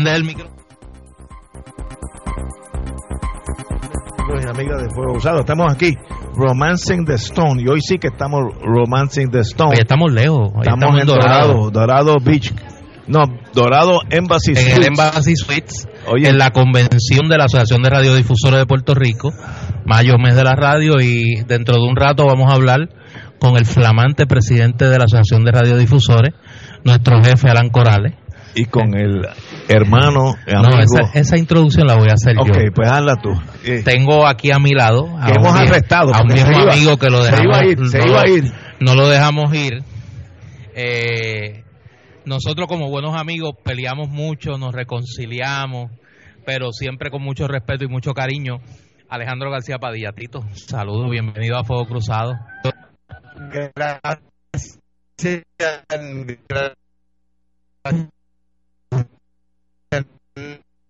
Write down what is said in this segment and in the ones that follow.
Si prende el y amigas de Fuego Usado, estamos aquí, Romancing the Stone, y hoy sí que estamos Romancing the Stone. Estamos lejos. Hoy estamos, en Dorado, Dorado Beach, no, Dorado Embassy En Suites. el Embassy Suites, Oye. en la convención de la Asociación de Radiodifusores de Puerto Rico, mayo mes de la radio, y dentro de un rato vamos a hablar con el flamante presidente de la Asociación de Radiodifusores, nuestro jefe Alan Corales. y con el hermano, amigo. No, esa, esa introducción la voy a hacer ok, yo. pues hazla tú. Eh, Tengo aquí a mi lado a Que un hemos arrestado, a un iba- amigo que lo se dejamos iba a ir, se no, iba a ir. no lo dejamos ir Eh, nosotros como buenos amigos peleamos mucho nos reconciliamos pero siempre con mucho respeto y mucho cariño Alejandro García Padilla Tito saludos bienvenido a Fuego Cruzado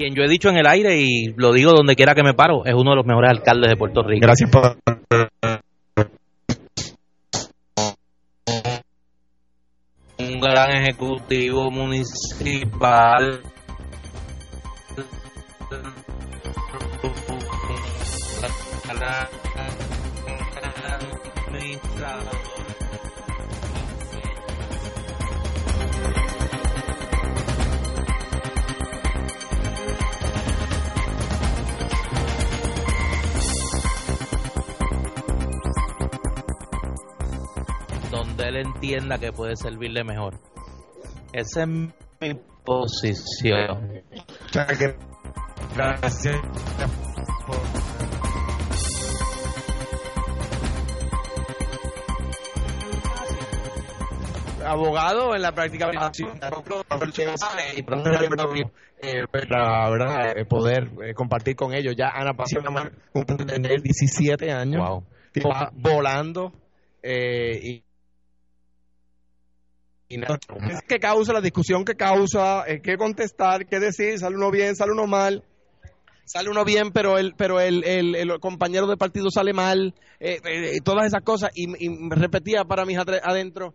quien yo he dicho en el aire y lo digo donde quiera que me paro es uno de los mejores alcaldes de Puerto Rico. Gracias por un gran ejecutivo municipal. Donde él entienda que puede servirle mejor. Esa es mi posición. Gracias. abogado en la práctica eh, la verdad eh, poder eh, compartir con ellos ya Ana cumple tener 17 años Wow. tipo, volando eh, y. Es que causa la discusión que causa, eh, qué contestar, qué decir, sale uno bien, sale uno mal, sale uno bien, pero el, pero el, el, el compañero de partido sale mal, eh, eh, todas esas cosas, y, y me repetía para mis adentro,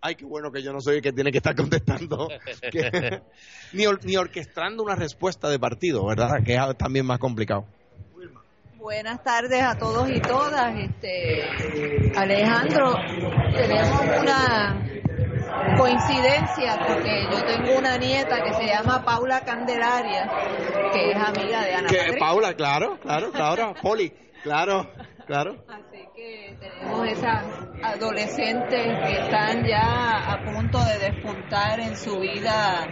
ay, qué bueno que yo no soy el que tiene que estar contestando, que- ni, or- ni orquestando una respuesta de partido, ¿verdad? Que es también más complicado. Buenas tardes a todos y todas. Este, Alejandro, tenemos una coincidencia porque yo tengo una nieta que se llama Paula Candelaria, que es amiga de Ana Que. Paula, claro, claro, claro, Poli, claro, claro. Así que tenemos esas adolescentes que están ya a punto de despuntar en su vida,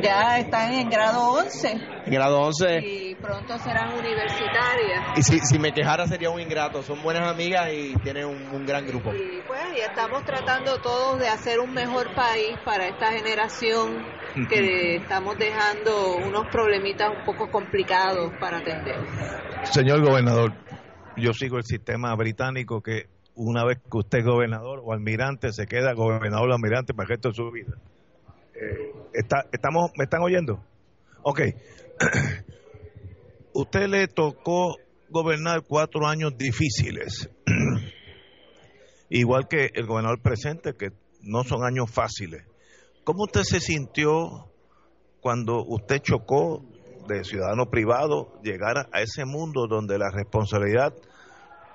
ya están en grado 11 En grado 11. y pronto serán universitarias. Y si, si me quejara sería un ingrato. Son buenas amigas y tienen un, un gran grupo. Y pues y estamos tratando todos de hacer un mejor país para esta generación que estamos dejando unos problemitas un poco complicados para atender. Señor gobernador, yo sigo el sistema británico que una vez que usted es gobernador o almirante, se queda gobernador o almirante para el resto de su vida. Eh, está, estamos, ¿Me están oyendo? Ok. usted le tocó gobernar cuatro años difíciles, igual que el gobernador presente, que no son años fáciles. ¿Cómo usted se sintió cuando usted chocó de ciudadano privado llegar a ese mundo donde la responsabilidad,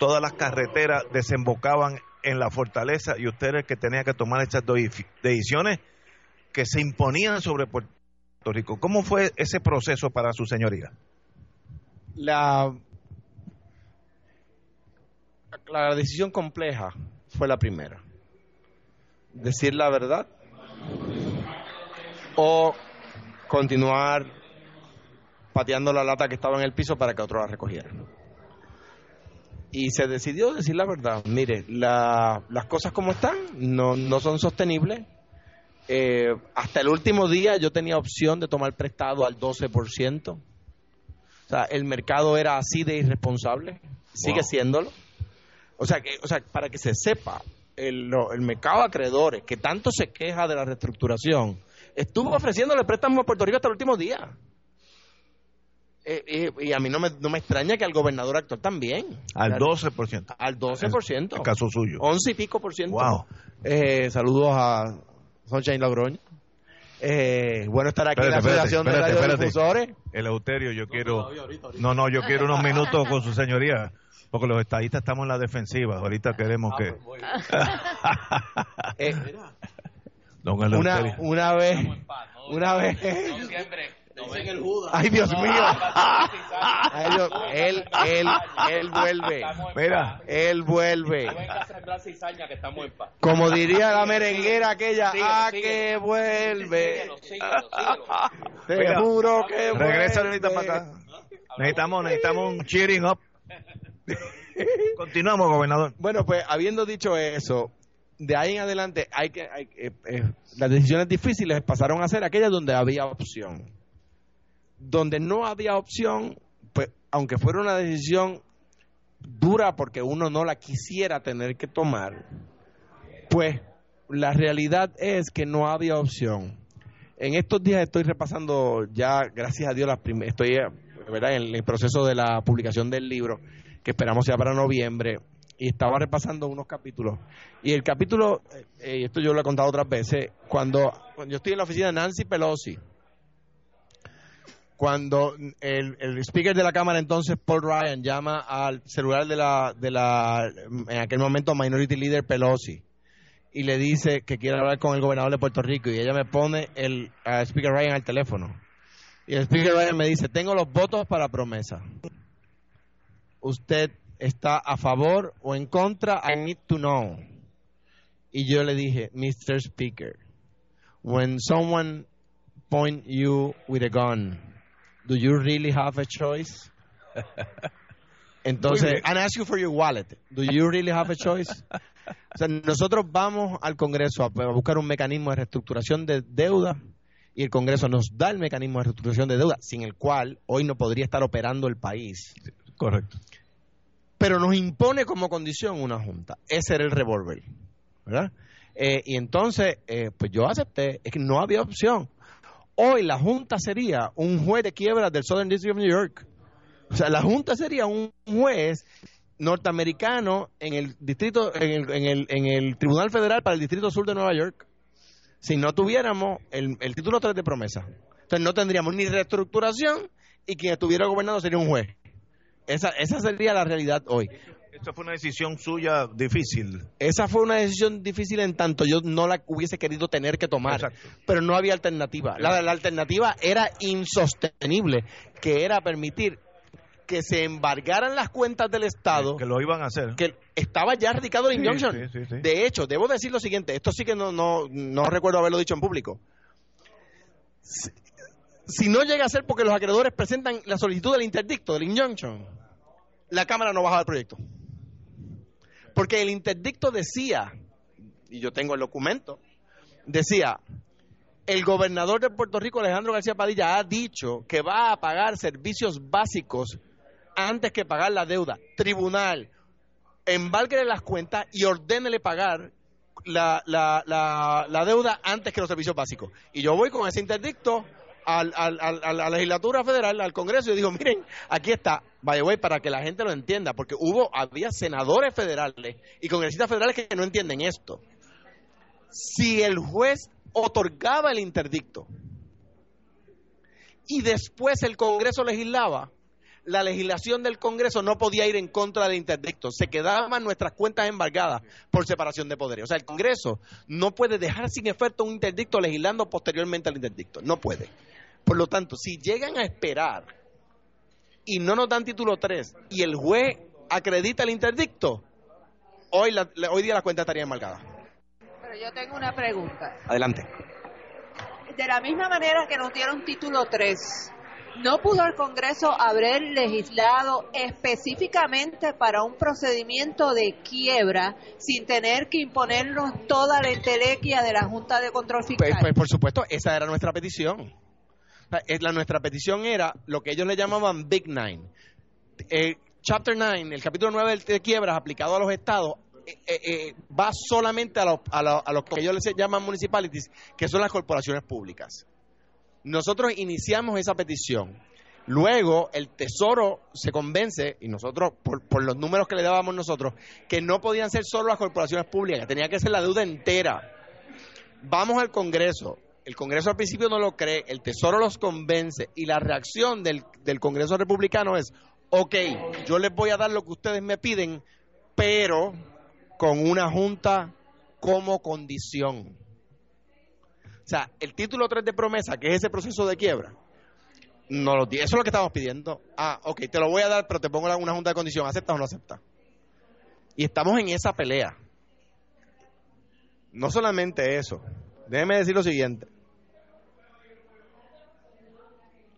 todas las carreteras desembocaban en la fortaleza y usted era el que tenía que tomar estas decisiones que se imponían sobre Puerto Rico? ¿Cómo fue ese proceso para su señoría? La, la decisión compleja fue la primera. Decir la verdad o continuar pateando la lata que estaba en el piso para que otro la recogiera. Y se decidió decir la verdad. Mire, la, las cosas como están no, no son sostenibles. Eh, hasta el último día yo tenía opción de tomar prestado al 12%. O sea, el mercado era así de irresponsable. Sigue Wow. siéndolo. O sea, que, o sea, para que se sepa, el, lo- el mercado de acreedores, que tanto se queja de la reestructuración, estuvo ofreciéndole préstamos a Puerto Rico hasta el último día. Eh, eh, y a mí no me, no me extraña que al gobernador actual también. Al Al- 12%. Al 12%. El caso suyo. 11 y pico por ciento. Wow. Eh, saludos a Sunshine Logroño. Eh, bueno estar aquí en la Asociación espérate, de. Radiodifusores. Eleuterio, yo quiero... No, no, yo quiero unos minutos con su señoría, porque los estadistas estamos en la defensiva. Ahorita queremos que... Eh, Don una, Eleuterio. una vez, Ay, Dios mío. Ay, Dios- él, él, él vuelve. Mira, Él vuelve. Como diría la merenguera aquella, Síguelo, a síguelo. que vuelve. Te juro que regresa vuelve. ahorita para acá. Necesitamos, necesitamos un cheering up. Continuamos, gobernador. Bueno, pues habiendo dicho eso, de ahí en adelante hay que hay- eh, eh, las decisiones difíciles pasaron a ser aquellas donde había opción. Donde no había opción, pues aunque fuera una decisión dura porque uno no la quisiera tener que tomar, pues la realidad es que no había opción. En estos días estoy repasando ya, gracias a Dios, las estoy eh, en el proceso de la publicación del libro, que esperamos sea para noviembre, y estaba repasando unos capítulos. Y el capítulo, eh, eh, esto yo lo he contado otras veces, cuando, cuando yo estoy en la oficina de Nancy Pelosi, cuando el, speaker de la Cámara entonces, Paul Ryan, llama al celular de la, de la, en aquel momento, Minority Leader Pelosi, y le dice que quiere hablar con el gobernador de Puerto Rico, y ella me pone el speaker Ryan al teléfono. Y el speaker Ryan me dice, tengo los votos para promesa. ¿Usted está a favor o en contra? I need to know. Y yo le dije, Mr. Speaker, when someone point you with a gun, do you really have a choice? Entonces, and ask you for your wallet. Do you really have a choice? O sea, nosotros vamos al Congreso a, a buscar un mecanismo de reestructuración de deuda y el Congreso nos da el mecanismo de reestructuración de deuda, sin el cual hoy no podría estar operando el país. Correcto. Pero nos impone como condición una junta. Ese era el revólver. ¿Verdad? Eh, y entonces, eh, pues yo acepté, es que no había opción. Hoy la Junta sería un juez de quiebra del Southern District of New York. O sea, la Junta sería un juez norteamericano en el distrito, en el, en el, en el Tribunal Federal para el Distrito Sur de Nueva York. Si no tuviéramos el, título 3 de promesa. Entonces no tendríamos ni reestructuración y quien estuviera gobernando sería un juez. Esa, esa sería la realidad hoy. Esta fue una decisión suya difícil. Esa fue una decisión difícil en tanto yo no la hubiese querido tener que tomar, Exacto. pero no había alternativa. La, la alternativa era insostenible, que era permitir que se embargaran las cuentas del Estado, Que lo iban a hacer. que estaba ya radicado la injunction. sí, sí, sí. De hecho, debo decir lo siguiente, esto sí que no, no, no recuerdo haberlo dicho en público. Si, si no llega a ser porque los acreedores presentan la solicitud del interdicto, del injunction, la Cámara no baja el proyecto. Porque el interdicto decía, y yo tengo el documento, decía, el gobernador de Puerto Rico, Alejandro García Padilla, ha dicho que va a pagar servicios básicos antes que pagar la deuda. Tribunal, embárguele las cuentas y ordénele pagar la, la, la, la deuda antes que los servicios básicos. Y yo voy con ese interdicto, al, a la legislatura federal, al Congreso, y dijo, miren, aquí está, by the para que la gente lo entienda, porque hubo, había senadores federales y congresistas federales que no entienden esto. Si el juez otorgaba el interdicto y después el Congreso legislaba, la legislación del Congreso no podía ir en contra del interdicto. Se quedaban nuestras cuentas embargadas por separación de poderes. O sea, el Congreso no puede dejar sin efecto un interdicto legislando posteriormente al interdicto. No puede. Por lo tanto, si llegan a esperar y no nos dan título 3 y el juez acredita el interdicto, hoy, la- hoy día la cuenta estaría embargada. Pero yo tengo una pregunta. Adelante. De la misma manera que nos dieron título 3, ¿no pudo el Congreso haber legislado específicamente para un procedimiento de quiebra sin tener que imponernos toda la entelequia de la Junta de Control Pues, Fiscal? pues, por supuesto, esa era nuestra petición. La, nuestra petición era lo que ellos le llamaban Big Nine. Eh, chapter 9, el capítulo 9 de quiebras aplicado a los estados, eh, eh, eh, va solamente a, lo- a, lo- a lo que ellos les llaman municipalities, que son las corporaciones públicas. Nosotros iniciamos esa petición. Luego el Tesoro se convence, y nosotros, por, por los números que le dábamos nosotros, que no podían ser solo las corporaciones públicas, tenía que ser la deuda entera. Vamos al Congreso. El Congreso al principio no lo cree, el Tesoro los convence y la reacción del, Congreso republicano es, ok, yo les voy a dar lo que ustedes me piden, pero con una junta como condición. O sea, el título 3 de promesa, que es ese proceso de quiebra, no. Eso es lo que estamos pidiendo. Ah, ok, te lo voy a dar, pero te pongo una junta de condición. ¿Aceptas o no aceptas? Y estamos en esa pelea. No solamente eso. Déjeme decir lo siguiente.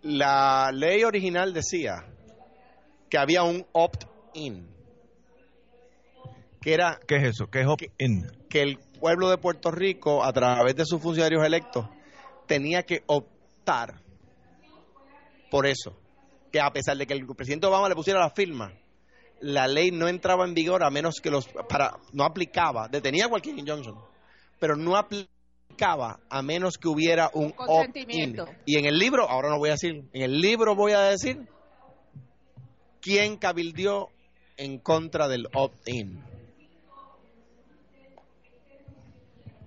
La ley original decía que había un opt-in. Que era ¿Qué es eso? ¿Qué es opt-in? que el pueblo de Puerto Rico, a través de sus funcionarios electos, tenía que optar por eso. Que a pesar de que el presidente Obama le pusiera la firma, la ley no entraba en vigor a menos que los para no aplicaba, detenía cualquier injunction, pero no aplicaba a menos que hubiera un opt-in. Y en el libro, ahora no voy a decir, en el libro voy a decir quién cabildió en contra del opt-in.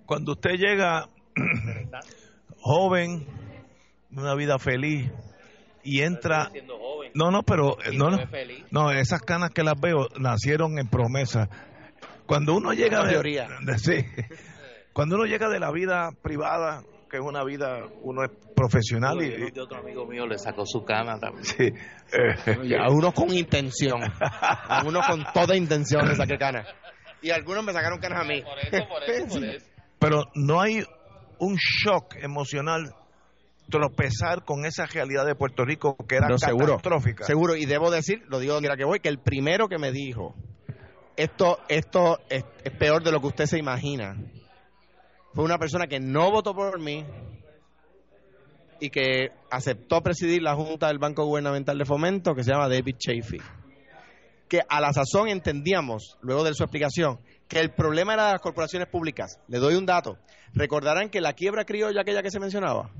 Cuando usted llega joven, una vida feliz, y entra... No, no, pero... No, no, no, esas canas que las veo nacieron en promesa. Cuando uno llega de, teoría. de- sí. Cuando uno llega de la vida privada, que es una vida, uno es profesional y, de otro amigo mío le sacó su cana también. sí, eh, A unos con intención. A unos con toda intención le saqué canas. Y algunos me sacaron canas a mí. Por eso, por eso, por eso. pero no hay un shock emocional tropezar con esa realidad de Puerto Rico que era catastrófica. seguro. Y debo decir, lo digo donde que voy, que el primero que me dijo, esto, esto es, es peor de lo que usted se imagina, fue una persona que no votó por mí y que aceptó presidir la Junta del Banco Gubernamental de Fomento, que se llama David Chafee. Que a la sazón entendíamos, luego de su explicación, que el problema era las corporaciones públicas. Le doy un dato. Recordarán que la quiebra criolla, aquella que se mencionaba,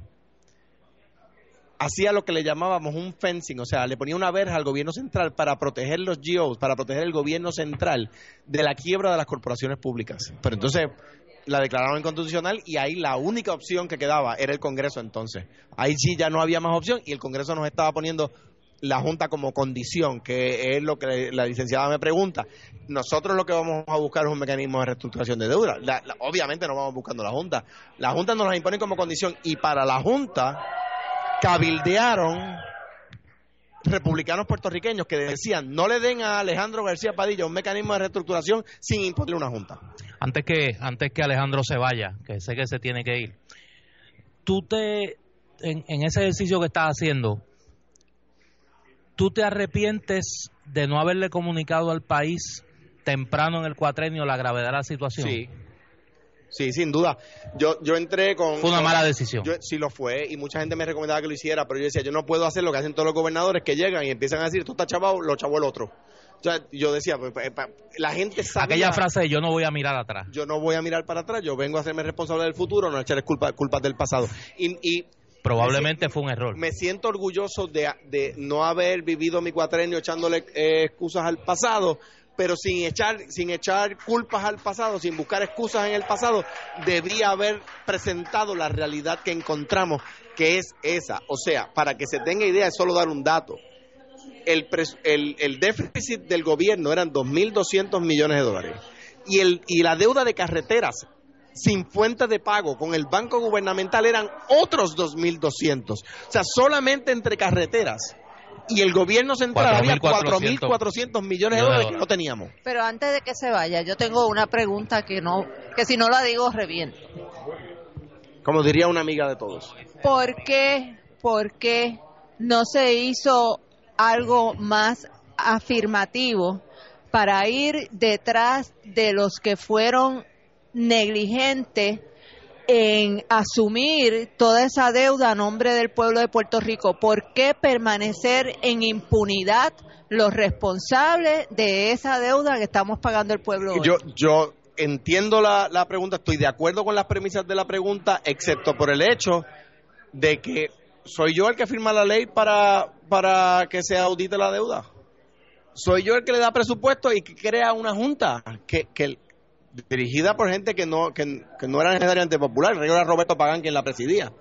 hacía lo que le llamábamos un fencing, o sea, le ponía una verja al gobierno central para proteger los GOs, para proteger el gobierno central de la quiebra de las corporaciones públicas. Pero entonces la declararon inconstitucional y ahí la única opción que quedaba era el Congreso entonces. Ahí sí ya no había más opción y el Congreso nos estaba poniendo la Junta como condición, que es lo que la licenciada me pregunta. Nosotros lo que vamos a buscar es un mecanismo de reestructuración de deuda. La- obviamente no vamos buscando la Junta. La Junta nos la impone como condición y para la Junta cabildearon republicanos puertorriqueños que decían no le den a Alejandro García Padilla un mecanismo de reestructuración sin imponerle una junta. Antes que, antes que Alejandro se vaya, que sé que se tiene que ir, tú te, en, en ese ejercicio que estás haciendo, ¿tú te arrepientes de no haberle comunicado al país temprano en el cuatrenio la gravedad de la situación? Sí. Sí, sin duda. Yo, yo entré con... Fue una mala decisión. Yo, sí lo fue y mucha gente me recomendaba que lo hiciera, pero yo decía, yo no puedo hacer lo que hacen todos los gobernadores que llegan y empiezan a decir, tú estás chavado, lo chavó el otro. O sea, yo decía, pues, la gente sabe... Aquella frase de yo no voy a mirar atrás. Yo no voy a mirar para atrás, yo vengo a hacerme responsable del futuro, no echarles culpa, culpas del pasado. Y, y probablemente fue un error. Me siento orgulloso de, de no haber vivido mi cuatrenio echándole eh, excusas al pasado, pero sin echar, sin echar culpas al pasado, sin buscar excusas en el pasado, debía haber presentado la realidad que encontramos, que es esa. O sea, para que se tenga idea, es solo dar un dato. El, el, el déficit del gobierno eran 2.200 millones de dólares. Y, el, y la deuda de carreteras sin fuente de pago con el banco gubernamental eran otros 2.200. O sea, solamente entre carreteras y el gobierno central había 4.400 millones de dólares que no teníamos. Pero antes de que se vaya, yo tengo una pregunta que no, que si no la digo reviento. Como diría una amiga de todos. ¿Por qué, por qué no se hizo algo más afirmativo para ir detrás de los que fueron negligentes en asumir toda esa deuda a nombre del pueblo de Puerto Rico? ¿Por qué permanecer en impunidad los responsables de esa deuda que estamos pagando el pueblo hoy? Yo, entiendo la, la pregunta, estoy de acuerdo con las premisas de la pregunta, excepto por el hecho de que soy yo el que firma la ley para, para que se audite la deuda. Soy yo el que le da presupuesto y que crea una junta que, que, dirigida por gente que no, que, no era necesariamente popular, el era Roberto Pagán quien la presidía.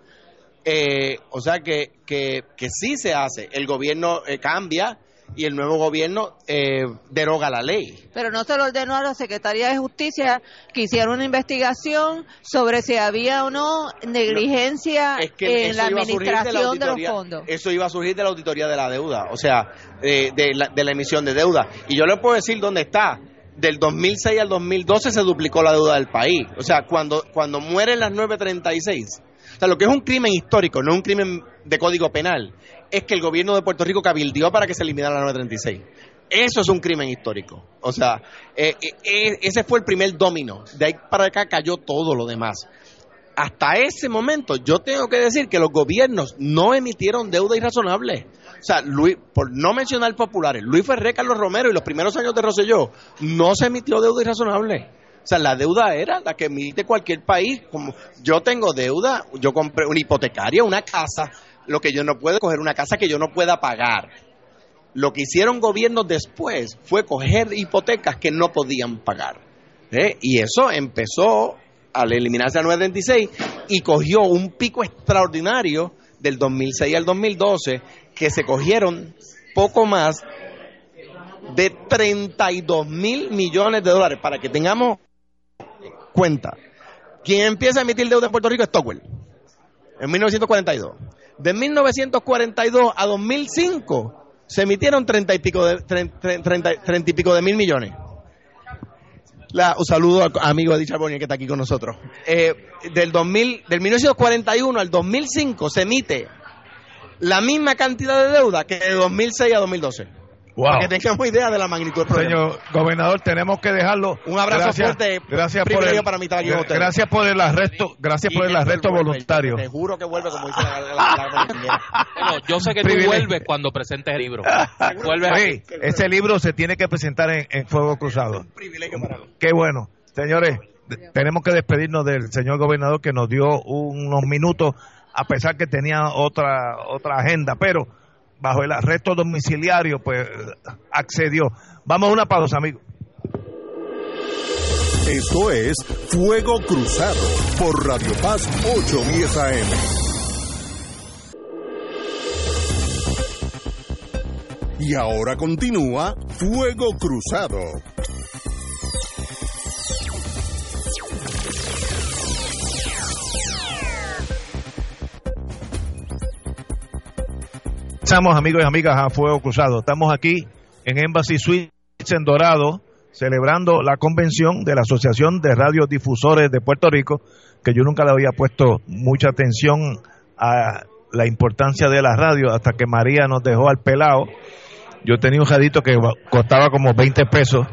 Eh, o sea que, que, que, sí se hace, el gobierno eh, cambia y el nuevo gobierno eh, deroga la ley. Pero no se lo ordenó a la Secretaría de Justicia que hiciera una investigación sobre si había o no negligencia en la administración de, los fondos. Eso iba a surgir de la auditoría de la deuda, o sea, de, la, de la emisión de deuda. Y yo le puedo decir dónde está del 2006 al 2012 se duplicó la deuda del país. O sea, cuando, cuando mueren las 936, o sea, lo que es un crimen histórico, no un crimen de código penal, es que el gobierno de Puerto Rico cabildió para que se eliminara la 936. Eso es un crimen histórico. O sea, eh, eh, eh, ese fue el primer domino. De ahí para acá cayó todo lo demás. Hasta ese momento, yo tengo que decir que los gobiernos no emitieron deuda irrazonable. O sea, Luis, por no mencionar populares, Luis Ferré, Carlos Romero y los primeros años de Rosselló, no se emitió deuda irrazonable. O sea, la deuda era la que emite cualquier país. Como yo tengo deuda, yo compré una hipotecaria, una casa, lo que yo no puedo coger una casa que yo no pueda pagar. Lo que hicieron gobiernos después fue coger hipotecas que no podían pagar. ¿eh? Y eso empezó al eliminarse la 936 y cogió un pico extraordinario del 2006 al 2012 que se cogieron poco más de 32 mil millones de dólares para que tengamos cuenta. Quien empieza a emitir deuda en Puerto Rico es Stockwell, en 1942. De 1942 a 2005 se emitieron 30 y pico de, 30, y pico de mil millones. La, un saludo al amigo Eddie Charbonnier que está aquí con nosotros. Eh, del, 2000, del 1941 al 2005 se emite la misma cantidad de deuda que de 2006 a 2012. Para que tengamos idea de la magnitud del problema. Señor gobernador, tenemos que dejarlo. Un abrazo fuerte. Gracias por el, para Gracias por el arresto, gracias por el arresto voluntario. Te juro que vuelve como dice la, bueno, yo sé que tú vuelves cuando presentes el libro. Vuelve ese libro se tiene que presentar en, Fuego Cruzado. Un privilegio para Qué bueno. Señores, tenemos que despedirnos del señor gobernador que nos dio unos minutos a pesar que tenía otra, otra agenda, pero bajo el arresto domiciliario, pues accedió. Vamos a una pausa, amigos. Esto es Fuego Cruzado por Radio Paz 810 AM. Y ahora continúa Fuego Cruzado. Estamos amigos y amigas a Fuego Cruzado. Estamos aquí en Embassy Suites en Dorado, celebrando la convención de la Asociación de Radiodifusores de Puerto Rico, que yo nunca le había puesto mucha atención a la importancia de la radio hasta que María nos dejó al pelado. Yo tenía un jadito que costaba como 20 pesos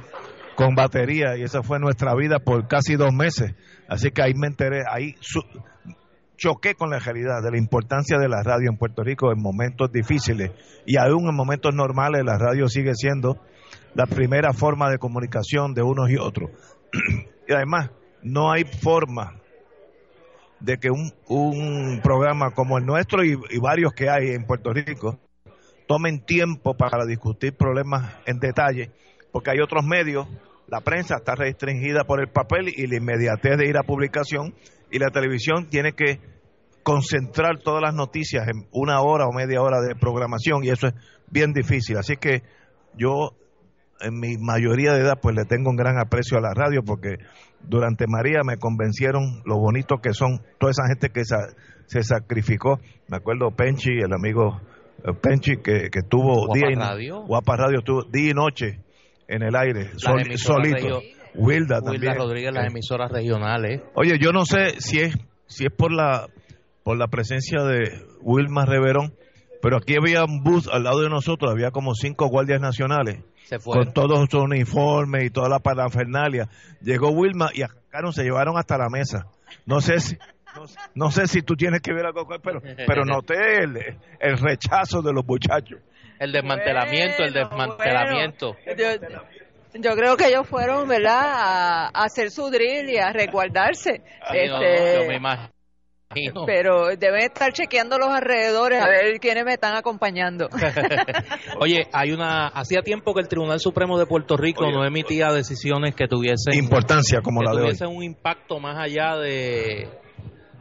con batería y esa fue nuestra vida por casi dos meses. Así que ahí me enteré, ahí choqué con la realidad de la importancia de la radio en Puerto Rico en momentos difíciles y aún en momentos normales la radio sigue siendo la primera forma de comunicación de unos y otros. y además, no hay forma de que un, un programa como el nuestro y, y varios que hay en Puerto Rico tomen tiempo para discutir problemas en detalle, porque hay otros medios, la prensa está restringida por el papel y la inmediatez de ir a publicación, y la televisión tiene que concentrar todas las noticias en una hora o media hora de programación y eso es bien difícil. Así que yo en mi mayoría de edad pues le tengo un gran aprecio a la radio porque durante María me convencieron lo bonito que son toda esa gente que se sacrificó. Me acuerdo Penchi, el amigo eh, Penchi que, que tuvo día y, Radio. Guapa Radio estuvo día y noche en el aire, sol- solito. Wilda Wilda también. Rodríguez, las emisoras regionales. Oye, yo no sé si es si es por la por la presencia de Wilma Reverón, pero aquí había un bus al lado de nosotros, había como cinco guardias nacionales Se fue. con todos sus uniformes y toda la parafernalia. Llegó Wilma y sacaron, se llevaron hasta la mesa. No sé si no, no sé si tú tienes que ver algo con pero pero noté el, el rechazo de los muchachos. El desmantelamiento, el Bueno, desmantelamiento. Yo creo que ellos fueron, ¿verdad?, a, a hacer su drill y a resguardarse. Sí, no, no, Este, yo me imagino. pero deben estar chequeando los alrededores a ver quiénes me están acompañando. Oye, hay una. Hacía tiempo que el Tribunal Supremo de Puerto Rico no emitía decisiones que tuviesen. Importancia como que la de hoy. tuviesen un impacto más allá de,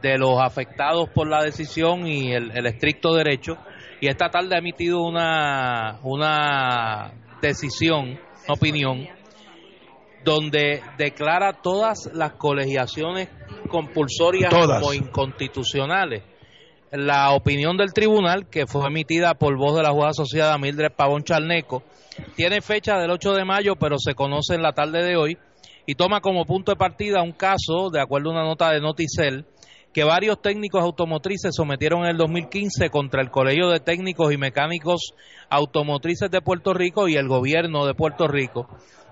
de los afectados por la decisión y el, el estricto derecho. Y esta tarde ha emitido una, una decisión, opinión, donde declara todas las colegiaciones compulsorias Todas. como inconstitucionales. La opinión del tribunal, que fue emitida por voz de la jueza asociada Mildred Pavón Charneco, tiene fecha del 8 de mayo, pero se conoce en la tarde de hoy, y toma como punto de partida un caso, de acuerdo a una nota de Noticel, que varios técnicos automotrices sometieron en el 2015 contra el Colegio de Técnicos y Mecánicos Automotrices de Puerto Rico y el gobierno de Puerto Rico,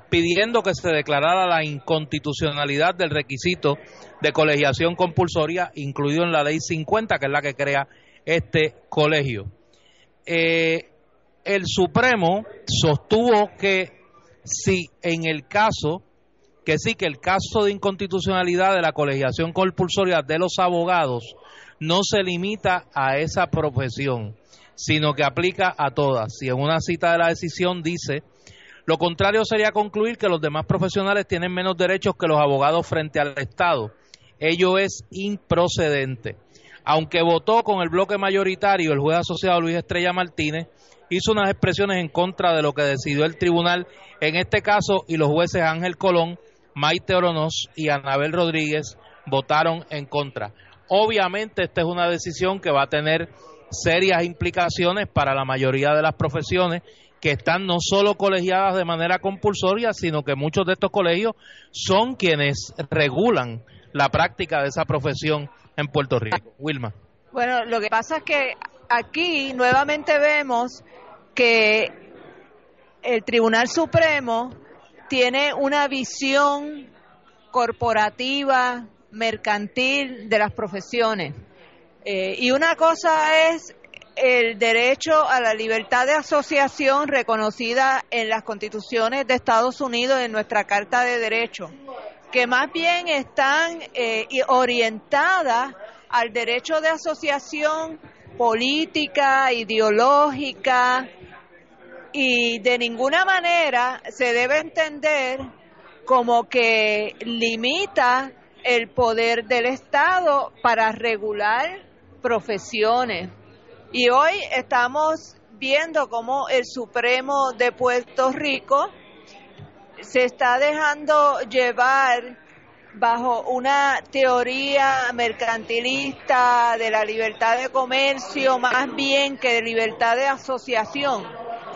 pidiendo que se declarara la inconstitucionalidad del requisito de colegiación compulsoria incluido en la ley 50, que es la que crea este colegio. Eh, el Supremo sostuvo que si en el caso que sí que el caso de inconstitucionalidad de la colegiación compulsoria de los abogados no se limita a esa profesión, sino que aplica a todas. Y en una cita de la decisión dice, lo contrario sería concluir que los demás profesionales tienen menos derechos que los abogados frente al Estado. Ello es improcedente. Aunque votó con el bloque mayoritario, el juez asociado Luis Estrella Martínez hizo unas expresiones en contra de lo que decidió el tribunal en este caso y los jueces Ángel Colón, Maite Oronos y Anabel Rodríguez votaron en contra. Obviamente esta es una decisión que va a tener serias implicaciones para la mayoría de las profesiones que están no solo colegiadas de manera compulsoria, sino que muchos de estos colegios son quienes regulan la práctica de esa profesión en Puerto Rico. Wilma. Bueno, lo que pasa es que aquí nuevamente vemos que el Tribunal Supremo tiene una visión corporativa, mercantil de las profesiones. Eh, y una cosa es el derecho a la libertad de asociación reconocida en las constituciones de Estados Unidos, en nuestra Carta de Derechos, que más bien están eh, orientadas al derecho de asociación política, ideológica, y de ninguna manera se debe entender como que limita el poder del Estado para regular profesiones. Y hoy estamos viendo cómo el Supremo de Puerto Rico se está dejando llevar bajo una teoría mercantilista de la libertad de comercio más bien que de libertad de asociación.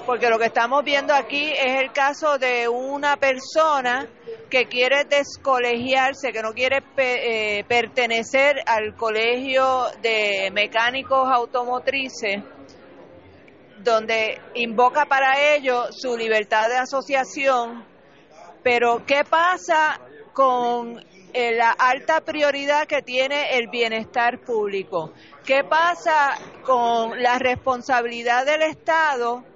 Porque lo que estamos viendo aquí es el caso de una persona que quiere descolegiarse, que no quiere eh, pertenecer al colegio de mecánicos automotrices, donde invoca para ello su libertad de asociación. Pero ¿qué pasa con eh, la alta prioridad que tiene el bienestar público? ¿Qué pasa con la responsabilidad del Estado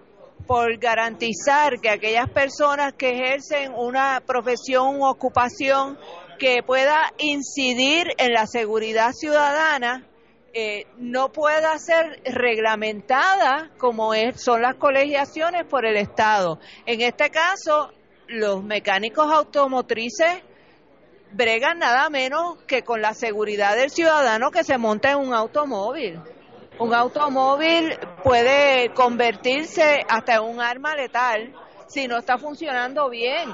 por garantizar que aquellas personas que ejercen una profesión u ocupación que pueda incidir en la seguridad ciudadana eh, no pueda ser reglamentada como es, son las colegiaciones por el Estado. En este caso, los mecánicos automotrices bregan nada menos que con la seguridad del ciudadano que se monta en un automóvil. Un automóvil puede convertirse hasta en un arma letal si no está funcionando bien.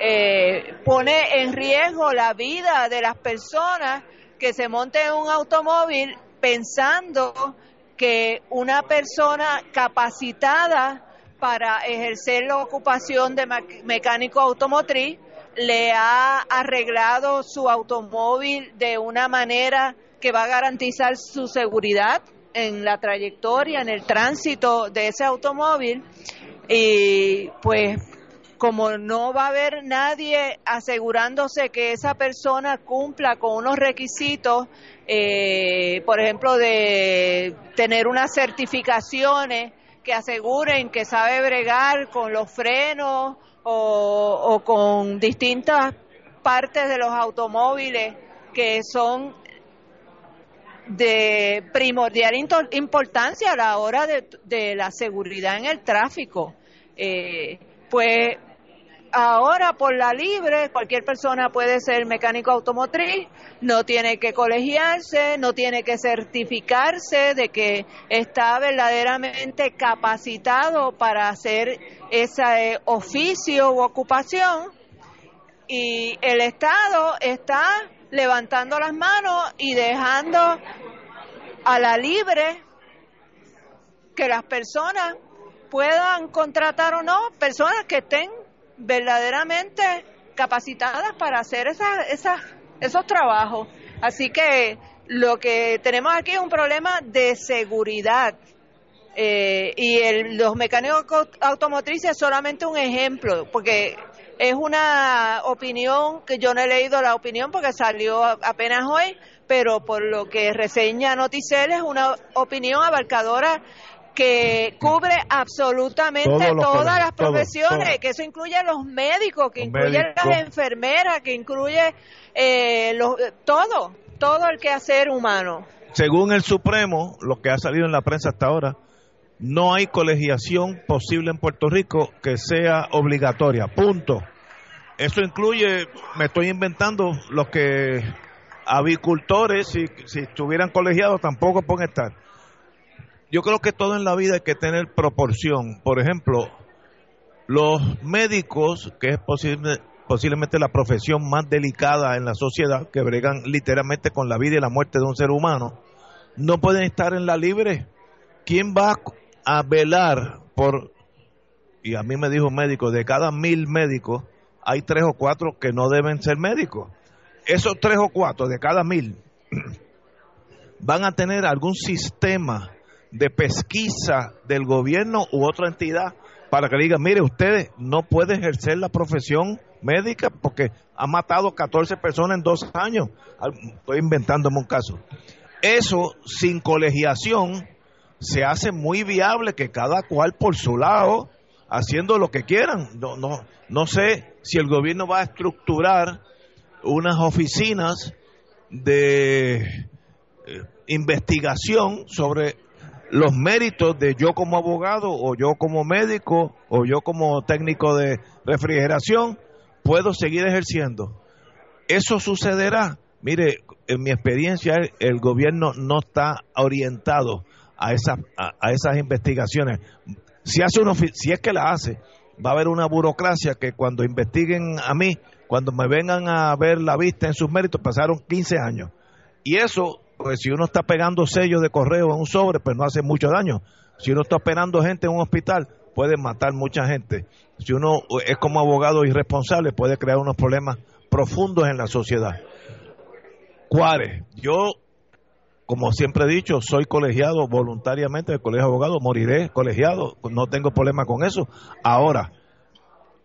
Eh, pone en riesgo la vida de las personas que se monten en un automóvil pensando que una persona capacitada para ejercer la ocupación de mecánico automotriz le ha arreglado su automóvil de una manera que va a garantizar su seguridad en la trayectoria, en el tránsito de ese automóvil. Y pues como no va a haber nadie asegurándose que esa persona cumpla con unos requisitos, eh, por ejemplo, de tener unas certificaciones que aseguren que sabe bregar con los frenos o, o con distintas partes de los automóviles que son de primordial importancia a la hora de, la seguridad en el tráfico. Eh, pues ahora por la libre cualquier persona puede ser mecánico automotriz, no tiene que colegiarse, no tiene que certificarse de que está verdaderamente capacitado para hacer ese oficio u ocupación y el Estado está levantando las manos y dejando a la libre que las personas puedan contratar o no personas que estén verdaderamente capacitadas para hacer esas, esos trabajos. Así que lo que tenemos aquí es un problema de seguridad. Eh, y el, los mecánicos automotrices es solamente un ejemplo, porque es una opinión que yo no he leído la opinión porque salió apenas hoy, pero por lo que reseña Noticel es una opinión abarcadora que cubre absolutamente todas las profesiones, que eso incluye a los médicos, que incluye a las enfermeras, que incluye eh, todo, todo el quehacer humano. Según el Supremo, lo que ha salido en la prensa hasta ahora, no hay colegiación posible en Puerto Rico que sea obligatoria. Punto. Eso incluye, me estoy inventando, los que avicultores, si, estuvieran colegiados, tampoco pueden estar yo creo que todo en la vida hay que tener proporción. Por ejemplo, los médicos, que es posiblemente la profesión más delicada en la sociedad, que bregan literalmente con la vida y la muerte de un ser humano, no pueden estar en la libre. ¿Quién va a velar por, y a mí me dijo un médico, de cada mil médicos, hay tres o cuatro que no deben ser médicos. Esos tres o cuatro de cada mil van a tener algún sistema de pesquisa del gobierno u otra entidad para que digan, mire, usted no puede ejercer la profesión médica porque ha matado 14 personas en dos años. Estoy inventándome un caso. Eso sin colegiación se hace muy viable que cada cual por su lado haciendo lo que quieran. No, no, no sé si el gobierno va a estructurar unas oficinas de eh, investigación sobre los méritos de yo como abogado o yo como médico o yo como técnico de refrigeración puedo seguir ejerciendo. Eso sucederá. Mire, en mi experiencia el gobierno no está orientado a esas a, esas investigaciones. Si hace uno, si es que la hace, va a haber una burocracia que cuando investiguen a mí, cuando me vengan a ver la vista en sus méritos, pasaron 15 años. Y eso pues si uno está pegando sellos de correo en un sobre, pues no hace mucho daño. Si uno está esperando gente en un hospital, puede matar mucha gente. Si uno es como abogado irresponsable, puede crear unos problemas profundos en la sociedad. ¿Cuáles? Yo, como siempre he dicho, soy colegiado voluntariamente del Colegio de Abogados, moriré colegiado, no tengo problema con eso. Ahora,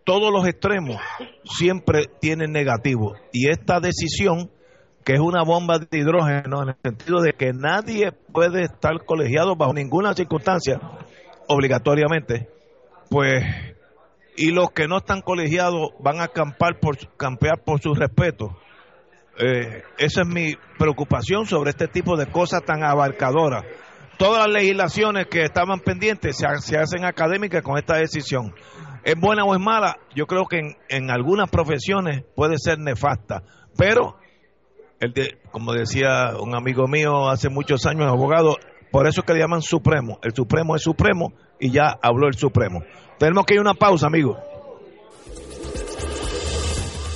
todos los extremos siempre tienen negativo y esta decisión que es una bomba de hidrógeno en el sentido de que nadie puede estar colegiado bajo ninguna circunstancia obligatoriamente, pues y los que no están colegiados van a por campear por su respeto. Eh, esa es mi preocupación sobre este tipo de cosas tan abarcadoras. Todas las legislaciones que estaban pendientes se, hacen académicas con esta decisión. ¿Es buena o es mala? Yo creo que en, algunas profesiones puede ser nefasta, pero el de, como decía un amigo mío hace muchos años, abogado, por eso es que le llaman Supremo. El Supremo es Supremo y ya habló el Supremo. Tenemos que ir a una pausa, amigo.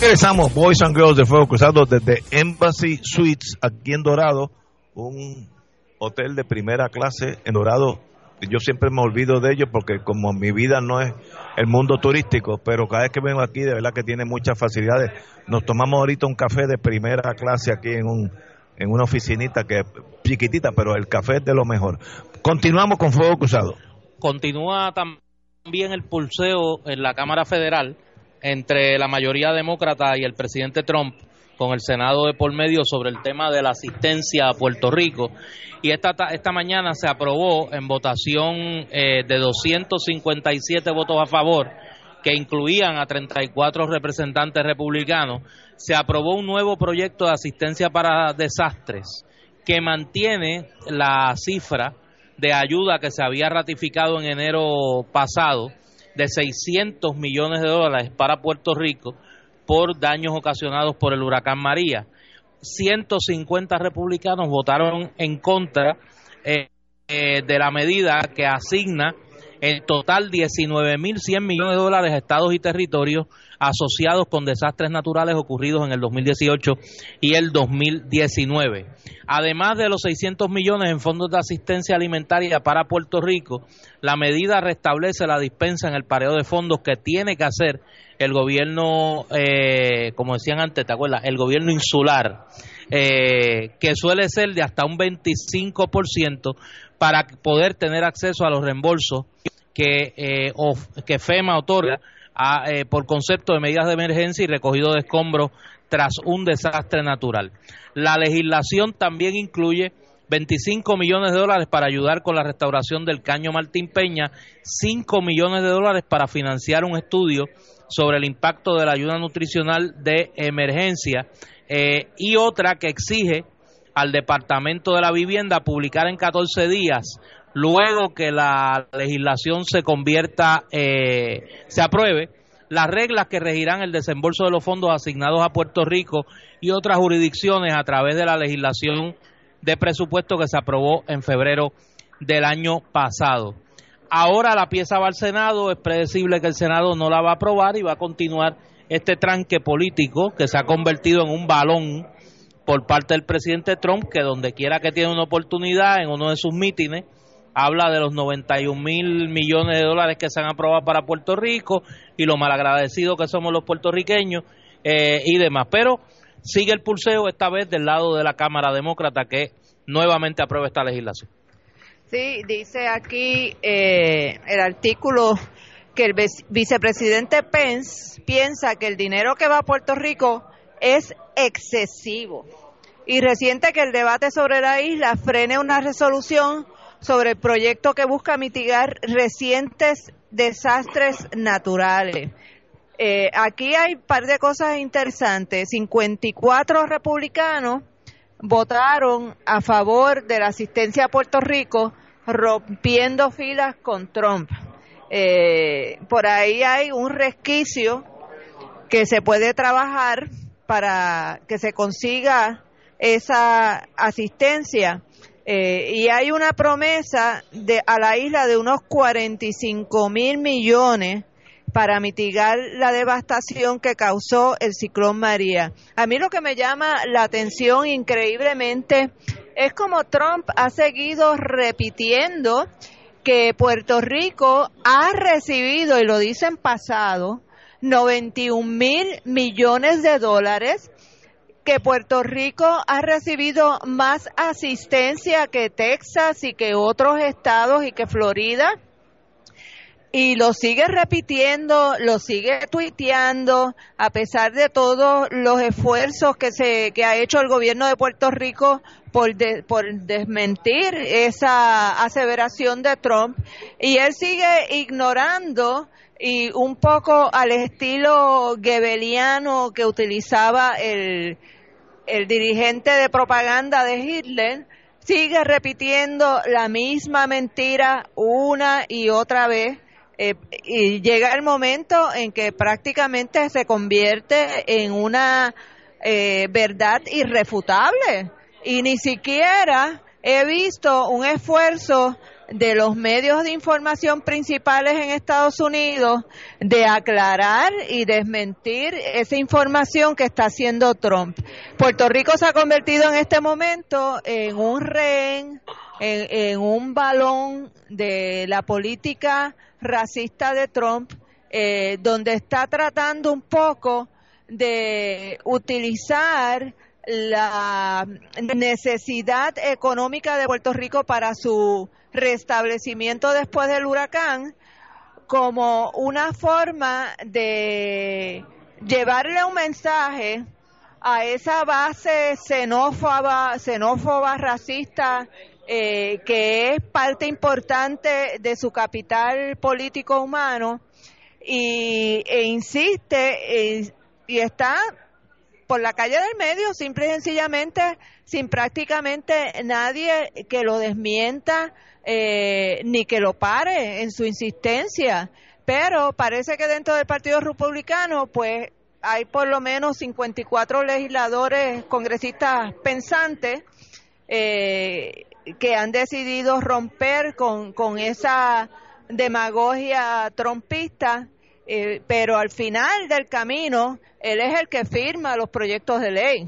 Regresamos, Boys and Girls de Fuego Cruzado desde Embassy Suites aquí en Dorado, un hotel de primera clase en Dorado. Yo siempre me olvido de ello porque como mi vida no es el mundo turístico, pero cada vez que vengo aquí de verdad que tiene muchas facilidades. Nos tomamos ahorita un café de primera clase aquí en un en una oficinita que es chiquitita, pero el café es de lo mejor. Continuamos con Fuego Cruzado. Continúa también el pulseo en la Cámara Federal entre la mayoría demócrata y el presidente Trump con el Senado de por medio sobre el tema de la asistencia a Puerto Rico. Y esta, esta mañana se aprobó en votación eh, de 257 votos a favor, que incluían a 34 representantes republicanos, se aprobó un nuevo proyecto de asistencia para desastres que mantiene la cifra de ayuda que se había ratificado en enero pasado de 600 millones de dólares para Puerto Rico por daños ocasionados por el huracán María. 150 republicanos votaron en contra eh, eh, de la medida que asigna en total 19.100 millones de dólares a estados y territorios asociados con desastres naturales ocurridos en el 2018 y el 2019. Además de los 600 millones en fondos de asistencia alimentaria para Puerto Rico, la medida restablece la dispensa en el pareo de fondos que tiene que hacer el gobierno, eh, como decían antes, ¿te acuerdas? El gobierno insular, eh, que suele ser de hasta un 25% para poder tener acceso a los reembolsos que, eh, que FEMA otorga eh, por concepto de medidas de emergencia y recogido de escombros tras un desastre natural. La legislación también incluye 25 millones de dólares para ayudar con la restauración del caño Martín Peña, 5 millones de dólares para financiar un estudio sobre el impacto de la ayuda nutricional de emergencia eh, y otra que exige al Departamento de la Vivienda publicar en 14 días luego que la legislación se convierta, eh, se apruebe, las reglas que regirán el desembolso de los fondos asignados a Puerto Rico y otras jurisdicciones a través de la legislación de presupuesto que se aprobó en febrero del año pasado. Ahora la pieza va al Senado, es predecible que el Senado no la va a aprobar y va a continuar este tranque político que se ha convertido en un balón por parte del presidente Trump, que donde quiera que tiene una oportunidad en uno de sus mítines, habla de los 91 mil millones de dólares que se han aprobado para Puerto Rico y lo malagradecidos que somos los puertorriqueños eh, y demás. Pero sigue el pulseo esta vez del lado de la Cámara Demócrata que nuevamente aprueba esta legislación. Sí, dice aquí eh, el artículo que el vicepresidente Pence piensa que el dinero que va a Puerto Rico es excesivo y reciente que el debate sobre la isla frene una resolución sobre el proyecto que busca mitigar recientes desastres naturales. Eh, aquí hay un par de cosas interesantes. 54 republicanos votaron a favor de la asistencia a Puerto Rico, rompiendo filas con Trump. Eh, por ahí hay un resquicio que se puede trabajar para que se consiga esa asistencia eh, y hay una promesa de, a la isla de unos 45 mil millones para mitigar la devastación que causó el ciclón María. A mí lo que me llama la atención increíblemente es como Trump ha seguido repitiendo que Puerto Rico ha recibido, y lo dicen pasado, 91 mil millones de dólares que Puerto Rico ha recibido más asistencia que Texas y que otros estados y que Florida. Y lo sigue repitiendo, lo sigue tuiteando, a pesar de todos los esfuerzos que se que ha hecho el gobierno de Puerto Rico por, por desmentir esa aseveración de Trump. Y él sigue ignorando y un poco al estilo gebeliano que utilizaba el, el dirigente de propaganda de Hitler, sigue repitiendo la misma mentira una y otra vez eh, y llega el momento en que prácticamente se convierte en una eh, verdad irrefutable. Y ni siquiera he visto un esfuerzo de los medios de información principales en Estados Unidos de aclarar y desmentir esa información que está haciendo Trump. Puerto Rico se ha convertido en este momento en un rehén, en, un balón de la política racista de Trump, eh, donde está tratando un poco de utilizar la necesidad económica de Puerto Rico para su restablecimiento después del huracán como una forma de llevarle un mensaje a esa base xenófoba, xenófoba racista eh, que es parte importante de su capital político humano y, e insiste eh, y está por la calle del medio, simple y sencillamente, sin prácticamente nadie que lo desmienta eh, ni que lo pare en su insistencia. Pero parece que dentro del Partido Republicano, pues hay por lo menos 54 legisladores, congresistas pensantes, eh, que han decidido romper con, esa demagogia trompista, eh, pero al final del camino él es el que firma los proyectos de ley.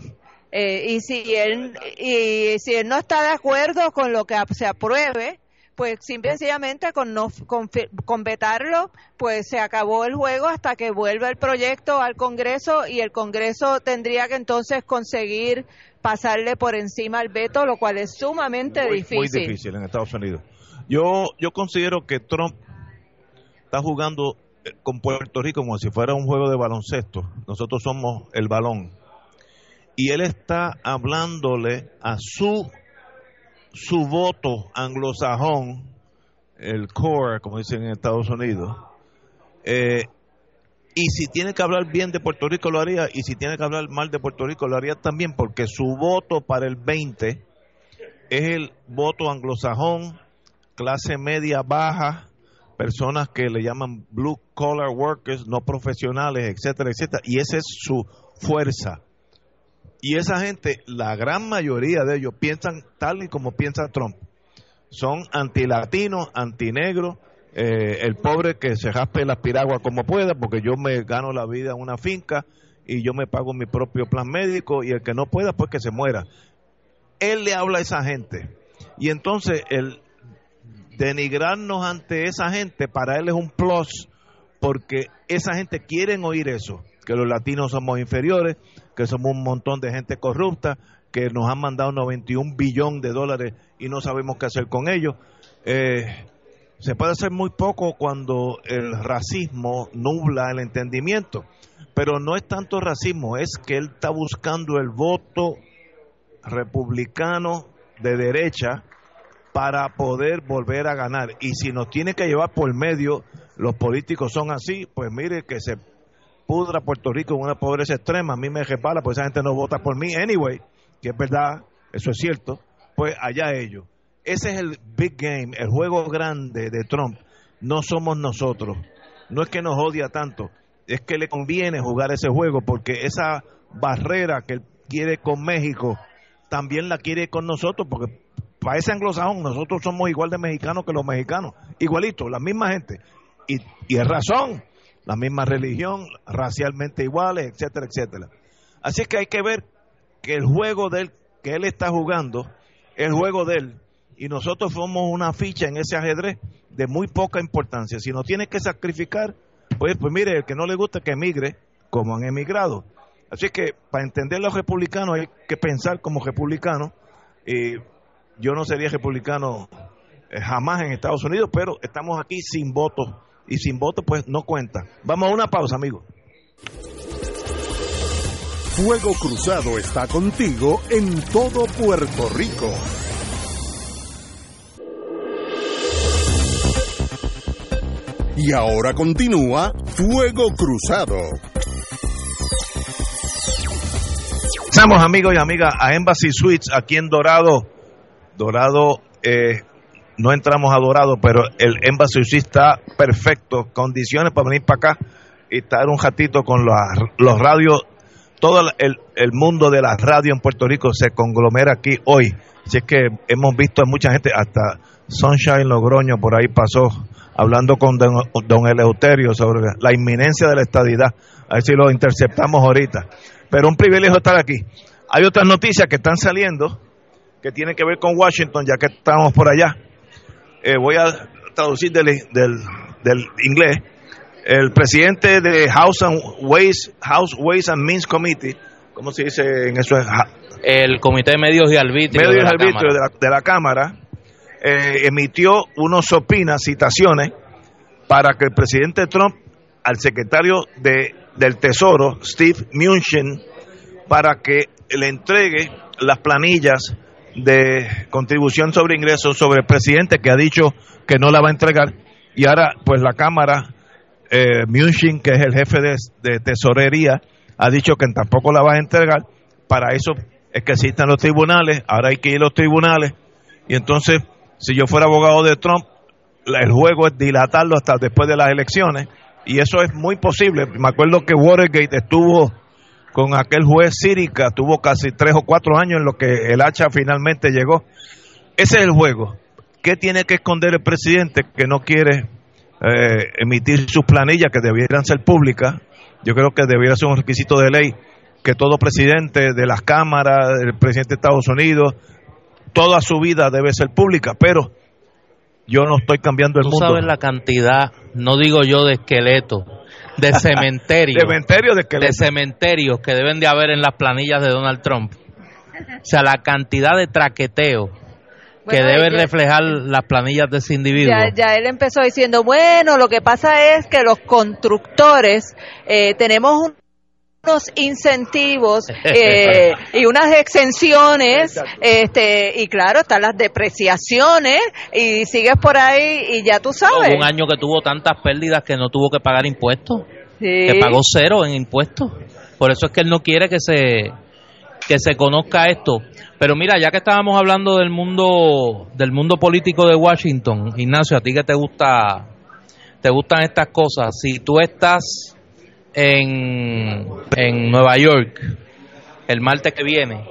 Eh, y si él y si él no está de acuerdo con lo que se apruebe, pues simplemente con no con, con, vetarlo, pues se acabó el juego hasta que vuelva el proyecto al Congreso y el Congreso tendría que entonces conseguir pasarle por encima al veto, lo cual es sumamente difícil. Muy difícil en Estados Unidos. Yo, yo considero que Trump está jugando eh, con Puerto Rico como si fuera un juego de baloncesto. Nosotros somos el balón. Y él está hablándole a su, su voto anglosajón, el core, como dicen en Estados Unidos, eh, y si tiene que hablar bien de Puerto Rico lo haría, y si tiene que hablar mal de Puerto Rico lo haría también, porque su voto para el 20 es el voto anglosajón, clase media baja, personas que le llaman blue collar workers, no profesionales, etcétera, etcétera, y esa es su fuerza. Y esa gente, la gran mayoría de ellos piensan tal y como piensa Trump. Son antilatinos, antinegros, eh, el pobre que se jaspe las piraguas como pueda, porque yo me gano la vida en una finca y yo me pago mi propio plan médico y el que no pueda, pues que se muera. Él le habla a esa gente. Y entonces el denigrarnos ante esa gente para él es un plus, porque esa gente quiere oír eso, que los latinos somos inferiores, que somos un montón de gente corrupta, que nos han mandado 91 billones de dólares y no sabemos qué hacer con ellos. Eh, se puede hacer muy poco cuando el racismo nubla el entendimiento, pero no es tanto racismo, es que él está buscando el voto republicano de derecha para poder volver a ganar. Y si nos tiene que llevar por medio, los políticos son así, pues mire que se pudra Puerto Rico en una pobreza extrema, a mí me resbala, pues esa gente no vota por mí, anyway, que es verdad, eso es cierto, pues allá ellos. Ese es el big game, el juego grande de Trump. No somos nosotros. No es que nos odia tanto, es que le conviene jugar ese juego porque esa barrera que él quiere con México también la quiere con nosotros porque para ese anglosajón nosotros somos igual de mexicanos que los mexicanos, igualito, la misma gente. Y, y es razón, la misma religión, racialmente iguales, etcétera, etcétera. Así que hay que ver que el juego de él, que él está jugando, el juego de él, y nosotros somos una ficha en ese ajedrez de muy poca importancia. Si no tiene que sacrificar, pues, pues mire, el que no le gusta que emigre, como han emigrado. Así que para entender los republicanos hay que pensar como republicanos. Y yo no sería republicano eh, jamás en Estados Unidos, pero estamos aquí sin votos y sin votos pues no cuenta. Vamos a una pausa, amigos. Fuego Cruzado está contigo en todo Puerto Rico. Y ahora continúa Fuego Cruzado. Estamos amigos y amigas a Embassy Suites aquí en Dorado. Dorado, eh, no entramos a Dorado, pero el Embassy Suites está perfecto, condiciones para venir para acá y estar un ratito con los, los radios. Todo el, el mundo de la radio en Puerto Rico se conglomera aquí hoy. Así es que hemos visto a mucha gente, hasta Sunshine Logroño por ahí pasó hablando con don, don Eleuterio sobre la inminencia de la estadidad. A ver si lo interceptamos ahorita. Pero un privilegio estar aquí. Hay otras noticias que están saliendo que tienen que ver con Washington, ya que estamos por allá. Eh, voy a traducir del, del, del inglés. El presidente de House and Ways, House Ways and Means Committee, ¿cómo se dice en eso? El Comité de Medios y Arbitrio, Medios de, la y Arbitrio Cámara. de la, de la Cámara eh, emitió unos opinas, citaciones, para que el presidente Trump al secretario de, del Tesoro, Steve Mnuchin, para que le entregue las planillas de contribución sobre ingresos sobre el presidente que ha dicho que no la va a entregar. Y ahora pues la Cámara eh, Mnuchin que es el jefe de, de tesorería ha dicho que tampoco la va a entregar. Para eso es que existen los tribunales. Ahora hay que ir a los tribunales. Y entonces si yo fuera abogado de Trump el juego es dilatarlo hasta después de las elecciones. Y eso es muy posible. Me acuerdo que Watergate estuvo con aquel juez Sirica, tuvo casi tres o cuatro años en lo que el hacha finalmente llegó. Ese es el juego. ¿Qué tiene que esconder el presidente que no quiere eh, emitir sus planillas que debieran ser públicas? Yo creo que debiera ser un requisito de ley que todo presidente de las cámaras, el presidente de Estados Unidos, toda su vida debe ser pública, pero yo no estoy cambiando el Tú mundo. sabes la cantidad, no digo yo de esqueletos, de cementerios, Cementerio de que de cementerios que deben de haber en las planillas de Donald Trump. O sea, la cantidad de traqueteo que Bueno, deben ya- reflejar las planillas de ese individuo. Ya, ya él empezó diciendo, bueno, lo que pasa es que los constructores eh, tenemos un- unos incentivos eh, y unas exenciones, este y claro, están las depreciaciones y sigues por ahí y ya tú sabes. Hubo un año que tuvo tantas pérdidas que no tuvo que pagar impuestos, Sí. que pagó cero en impuestos. Por eso es que él no quiere que se que se conozca esto. Pero mira, ya que estábamos hablando del mundo del mundo político de Washington, Ignacio, a ti que te gusta te gustan estas cosas, si tú estás en en Nueva York el martes que viene,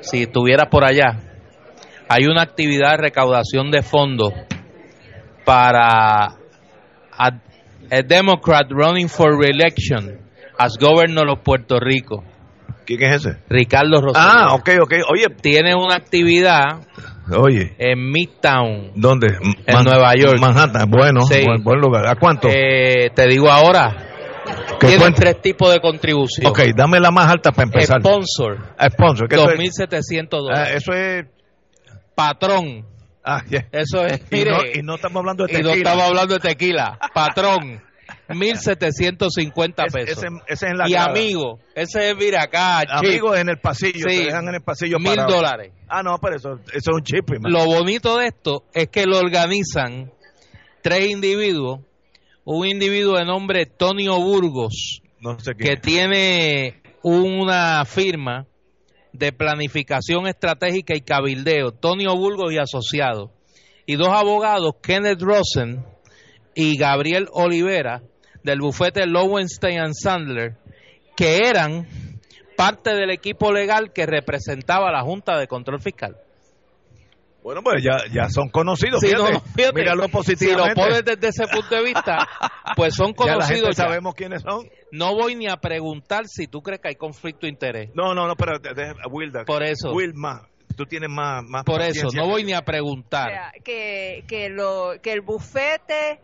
si estuvieras por allá, hay una actividad de recaudación de fondos para a, a Democrat running for reelection as governor of Puerto Rico, ¿Quién es ese? Ricardo Rosselló. Ah, ok, ok. Oye, Tiene una actividad oye. en Midtown. ¿Dónde? En Nueva York. Manhattan, bueno, Sí. buen, buen lugar. ¿A cuánto? Eh, te digo ahora, ¿Qué tiene cuenta? tres tipos de contribución. Ok, dame la más alta para empezar. Sponsor, Ah, Sponsor. ¿qué eso es? 2.700 Ah, dólares. eso es... Patrón, Ah, ya. eso es, Y, mire, no, y no estamos hablando de y no tequila. estamos hablando de tequila. Patrón, 1.750 Es- pesos. ese, ese es en la y grada. amigo, ese es, mira acá, Amigos en el pasillo, Sí. te dejan en el pasillo mil parado. dólares. Ah, no, pero eso, eso es un chip. man. Lo bonito de esto es que lo organizan tres individuos. Un individuo de nombre Tonio Burgos, No sé que tiene una firma de planificación estratégica y cabildeo, Tonio Burgos y Asociados. Y dos abogados, Kenneth Rosen y Gabriel Olivera, del bufete Lowenstein and Sandler, que eran parte del equipo legal que representaba a la Junta de Control Fiscal. Bueno, pues ya, ya son conocidos. Sí, fíjate. no, fíjate, Míralo si lo pones desde ese punto de vista, pues son ya la gente conocidos. ya. sabemos quiénes son. No voy ni a preguntar si tú crees que hay conflicto de interés. No, no, no, pero de- de- Wilda. Por eso. Wilma, tú tienes más, más Por eso, no voy ni a O preguntar. sea, que, que, lo, que el bufete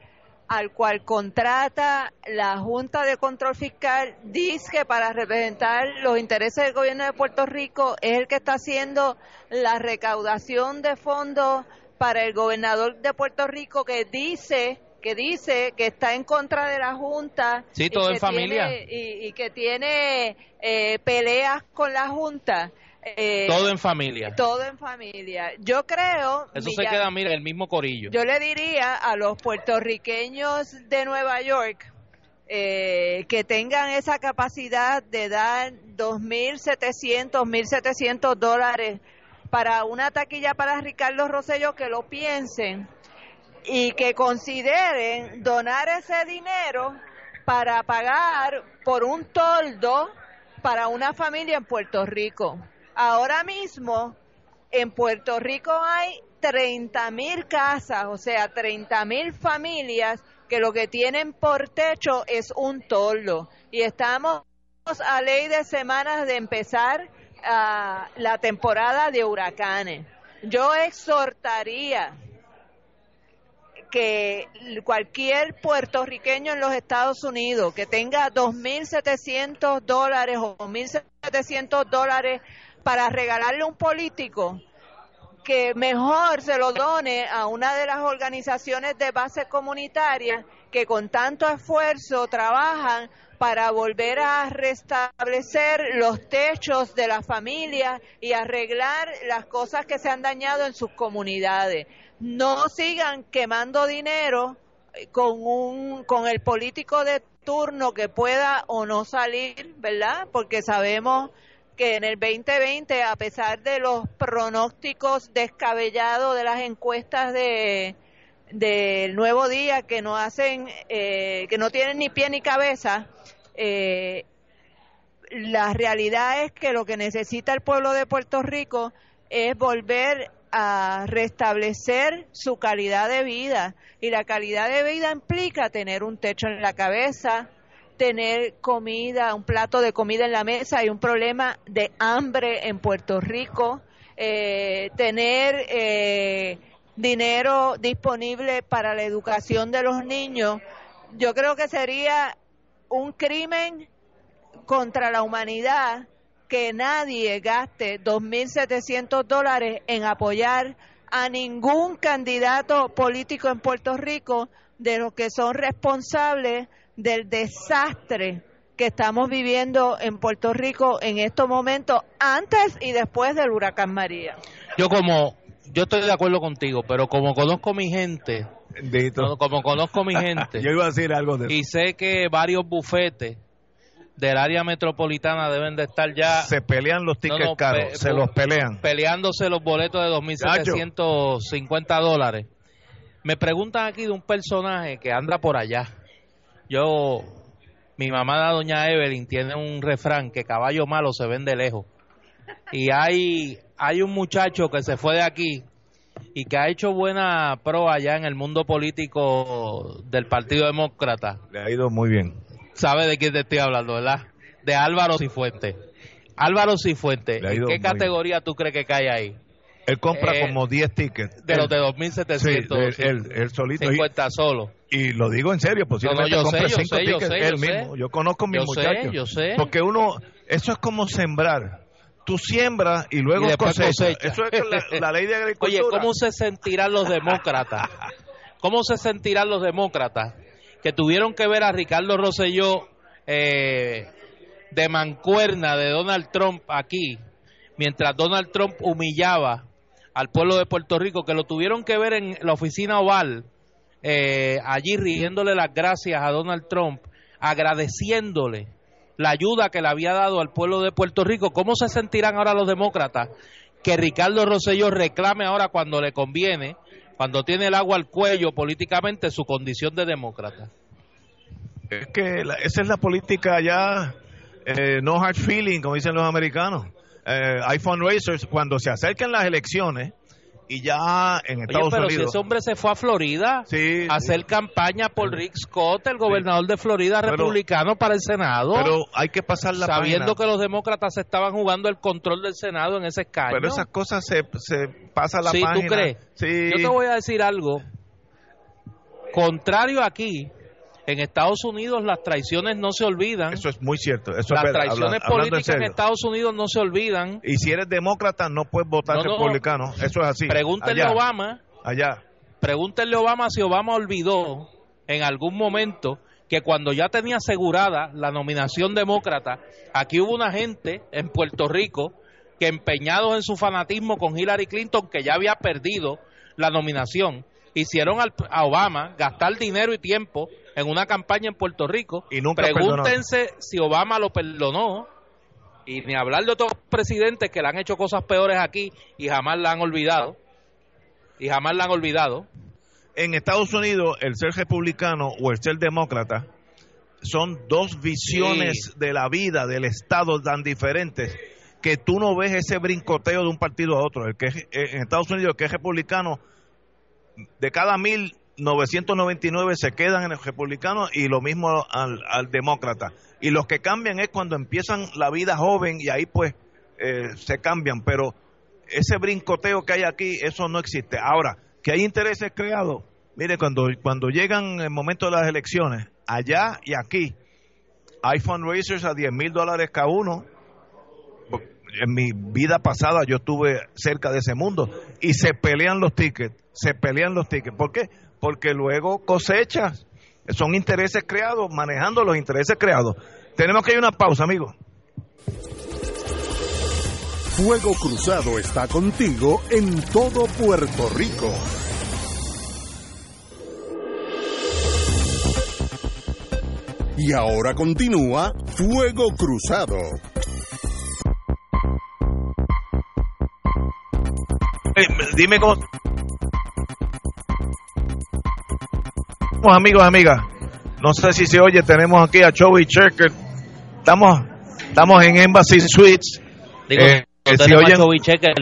al cual contrata la Junta de Control Fiscal, dice que para representar los intereses del gobierno de Puerto Rico es el que está haciendo la recaudación de fondos para el gobernador de Puerto Rico que dice que dice que está en contra de la Junta Sí, y que en familia. tiene- y, y que tiene eh, peleas con la Junta. Eh, Todo en familia. todo en familia. Yo creo, Eso se queda, mira, el mismo corillo. yo le diría a los puertorriqueños de Nueva York eh, que tengan esa capacidad de dar 2.700, 1.700 dólares para una taquilla para Ricardo Rosselló, que lo piensen y que consideren donar ese dinero para pagar por un toldo para una familia en Puerto Rico. Ahora mismo en Puerto Rico hay 30 mil casas, o sea, 30 mil familias que lo que tienen por techo es un toldo. Y estamos a ley de semanas de empezar ah, la temporada de huracanes. Yo exhortaría que cualquier puertorriqueño en los Estados Unidos que tenga 2.700 dólares o 1.700 dólares para regalarle a un político, que mejor se lo done a una de las organizaciones de base comunitaria que con tanto esfuerzo trabajan para volver a restablecer los techos de las familias y arreglar las cosas que se han dañado en sus comunidades. No sigan quemando dinero eh, con un con el político de turno que pueda o no salir, ¿verdad? Porque sabemos que en el 2020, a pesar de los pronósticos descabellados de las encuestas de del nuevo día que no hacen, eh, que no tienen ni pie ni cabeza, eh, la realidad es que lo que necesita el pueblo de Puerto Rico es volver a restablecer su calidad de vida. Y la calidad de vida implica tener un techo en la cabeza, tener comida, un plato de comida en la mesa, hay un problema de hambre en Puerto Rico, eh, tener eh, dinero disponible para la educación de los niños, yo creo que sería un crimen contra la humanidad que nadie gaste 2.700 dólares en apoyar a ningún candidato político en Puerto Rico de los que son responsables del desastre que estamos viviendo en Puerto Rico en estos momentos, antes y después del huracán María. Yo como, yo estoy de acuerdo contigo, pero como conozco mi gente, como conozco mi gente, Yo iba a decir algo de y sé que varios bufetes del área metropolitana deben de estar ya Se pelean los tickets No, no, caros, pe- se los pelean. peleándose los boletos de 2.750 dólares. Me preguntan aquí de un personaje que anda por allá. Yo, mi mamá, doña Evelyn, tiene un refrán que caballo malo se ven de lejos. Y hay, hay un muchacho que se fue de aquí y que ha hecho buena pro allá en el mundo político del Partido Demócrata Le ha ido muy bien. sabe de quién te estoy hablando, ¿verdad? De Álvaro Cifuentes. Álvaro ha ¿en qué categoría tú crees que cae ahí? Él compra Eh, como 10 tickets. De Él- los de Sí, él, 2.750 él- solito. Y, solo. y lo digo en serio, posiblemente No, no, yo compre sé, yo 5 sé, yo tickets sé, él sé. mismo. Yo conozco a mis Yo sé, muchachos. yo sé. Porque uno, eso es como sembrar. Tú siembras y luego Y cosecha. Eso es la, la ley de Oye, agricultura. ¿cómo se sentirán los demócratas? ¿Cómo se sentirán los demócratas que tuvieron que ver a Ricardo Rosselló eh, de mancuerna de Donald Trump aquí, mientras Donald Trump humillaba al pueblo de Puerto Rico, que lo tuvieron que ver en la oficina oval, eh, allí riéndole las gracias a Donald Trump, agradeciéndole la ayuda que le había dado al pueblo de Puerto Rico. ¿Cómo se sentirán ahora los demócratas que Ricardo Rosselló reclame ahora cuando le conviene, cuando tiene el agua al cuello políticamente, su condición de demócrata? Es que la- esa es la política ya, eh, no hard feeling, como dicen los americanos. Eh, hay fundraisers cuando se acercan las elecciones y ya en Oye, Estados pero si ese hombre se fue a Florida Sí, a hacer campaña por Rick Scott, el gobernador de Florida Pero- republicano para el Senado, pero hay que pasar la sabiendo página. que los demócratas estaban jugando el control del Senado en ese escaño. Pero esas cosas se, se pasa la Sí, ¿tú página. crees? Sí. Yo te voy a decir algo. Contrario aquí, en Estados Unidos las traiciones no se olvidan. Eso es muy cierto. Eso las verdad. traiciones en políticas en. Estados Unidos no se olvidan. Y si eres demócrata, no puedes votar No, no. republicano. Eso es así. Pregúntenle Allá, a Obama, Allá. pregúntenle a Obama si Obama olvidó en algún momento que cuando ya tenía asegurada la nominación demócrata, aquí hubo una gente en Puerto Rico que empeñados en su fanatismo con Hillary Clinton, que ya había perdido la nominación, hicieron al- a Obama gastar dinero y tiempo en una campaña en Puerto Rico. Y nunca Pregúntense si Obama lo perdonó. Y ni hablar de otros presidentes que le han hecho cosas peores aquí y jamás la han olvidado. Y jamás la han olvidado. En Estados Unidos, el ser republicano o el ser demócrata son dos visiones de la vida, del Estado tan diferentes que tú no ves ese brincoteo de un partido a otro. El que es- eh, en Estados Unidos, el que es republicano, de cada 1999 se quedan en el republicano y lo mismo al, al demócrata. Y los que cambian es cuando empiezan la vida joven y ahí pues eh, se cambian. Pero ese brincoteo que hay aquí, eso no existe. Ahora, que hay intereses creados, mire, cuando, cuando llegan el momento de las elecciones, allá y aquí, hay fundraisers a 10 mil dólares cada uno. En mi vida pasada yo estuve cerca de ese mundo y se pelean los tickets, se pelean los tickets. ¿Por qué? Porque luego cosechas, son intereses creados, manejando los intereses creados. Tenemos que ir a una pausa, amigos. Fuego Cruzado está contigo en todo Puerto Rico. Y ahora continúa Fuego Cruzado. Dime cómo. Vamos, amigos, amigas. No sé si se oye, tenemos aquí a Joey Checker. Estamos, estamos en Embassy Suites. Digo, Eh, no si oyen- Chovy Checker,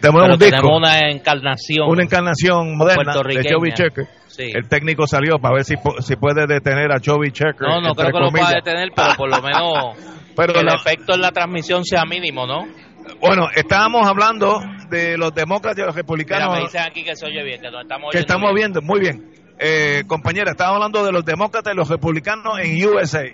Tenemos un disco, tenemos una encarnación. una encarnación moderna de. Joey Checker. Sí. El técnico salió para ver si, si puede detener a Joey Checker. No, no creo que lo pueda comillas. detener, pero por lo menos Pero que el la- efecto en la transmisión sea mínimo, ¿no? Bueno, estábamos hablando de los demócratas y los Mira, republicanos. me dicen aquí que se oye bien, que nos estamos que oyendo estamos bien. viendo, muy bien. Eh, compañera, estábamos hablando de los demócratas y los republicanos en USA.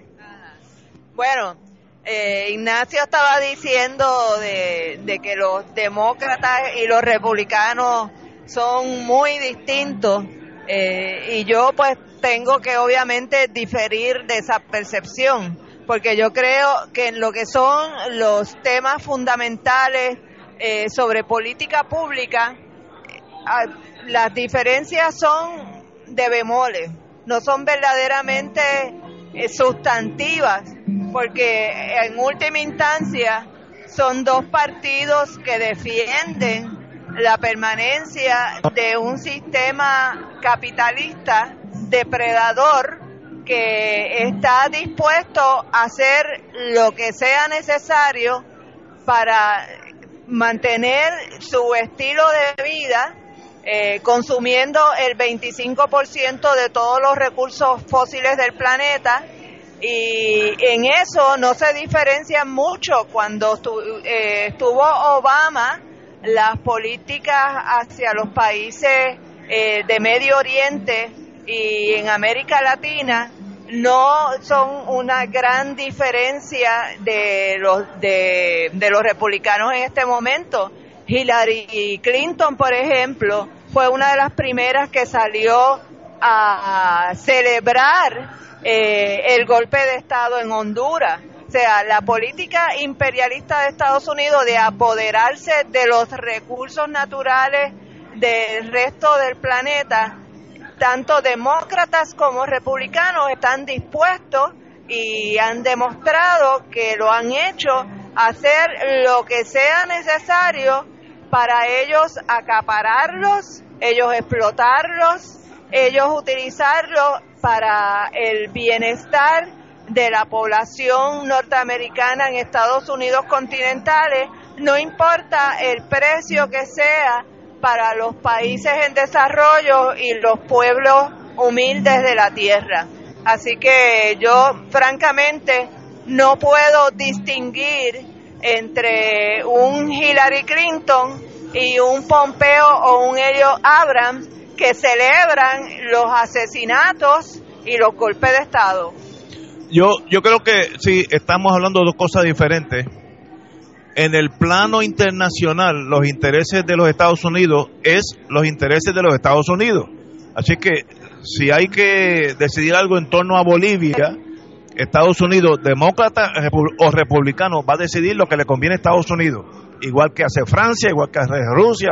Bueno, eh, Ignacio estaba diciendo de, que los demócratas y los republicanos son muy distintos eh, y yo pues tengo que obviamente diferir de esa percepción porque yo creo que en lo que son los temas fundamentales eh, sobre política pública eh, las diferencias son de bemoles, no son verdaderamente eh, sustantivas, porque en última instancia son dos partidos que defienden la permanencia de un sistema capitalista depredador que está dispuesto a hacer lo que sea necesario para mantener su estilo de vida eh, consumiendo el 25% de todos los recursos fósiles del planeta y en eso no se diferencia mucho cuando eh, estuvo Obama las políticas hacia los países eh, de Medio Oriente y en América Latina no son una gran diferencia de los de los republicanos en este momento. Hillary Clinton, por ejemplo, fue una de las primeras que salió a celebrar eh, el golpe de Estado en Honduras. O sea, la política imperialista de Estados Unidos de apoderarse de los recursos naturales del resto del planeta, tanto demócratas como republicanos están dispuestos y han demostrado que lo han hecho hacer lo que sea necesario para ellos acapararlos, ellos explotarlos, ellos utilizarlos para el bienestar de la población norteamericana en Estados Unidos continentales, no importa el precio que sea para los países en desarrollo y los pueblos humildes de la tierra. Así que yo francamente no puedo distinguir entre un Hillary Clinton y un Pompeo o un Helio Abrams que celebran los asesinatos y los golpes de Estado. Yo, yo creo que sí, estamos hablando de dos cosas diferentes. En el plano internacional, los intereses de los Estados Unidos es los intereses de los Estados Unidos. Así que si hay que decidir algo en torno a Bolivia, Estados Unidos, demócrata o republicano, va a decidir lo que le conviene a Estados Unidos. Igual que hace Francia, igual que hace Rusia.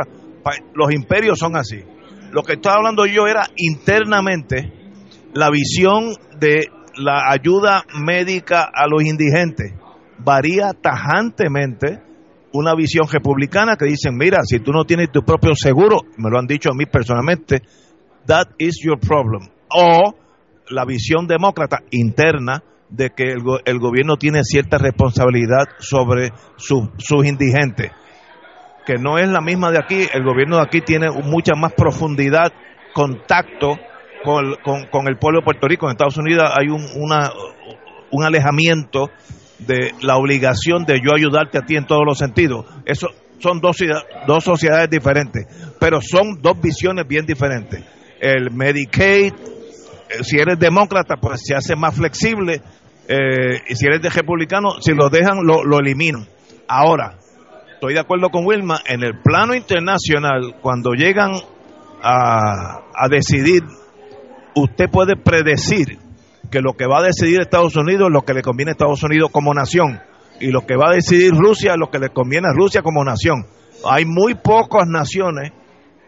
Los imperios son así. Lo que estaba hablando yo era internamente la visión de la ayuda médica a los indigentes. Varía tajantemente una visión republicana que dicen, mira, si tú no tienes tu propio seguro, me lo han dicho a mí personalmente, that is your problem. O la visión demócrata interna de que el, gobierno tiene cierta responsabilidad sobre sus indigentes, que no es la misma de aquí, el gobierno de aquí tiene mucha más profundidad, contacto con, con, el pueblo de Puerto Rico. En Estados Unidos hay un, una, un alejamiento de la obligación de yo ayudarte a ti en todos los sentidos. Eso son dos, dos sociedades diferentes, pero son dos visiones bien diferentes. El Medicaid, si eres demócrata, pues se hace más flexible, eh, y si eres de republicano, si lo dejan, lo, lo eliminan. Ahora, estoy de acuerdo con Wilma, en el plano internacional, cuando llegan a, a decidir, usted puede predecir que lo que va a decidir Estados Unidos es lo que le conviene a Estados Unidos como nación y lo que va a decidir Rusia es lo que le conviene a Rusia como nación. Hay muy pocas naciones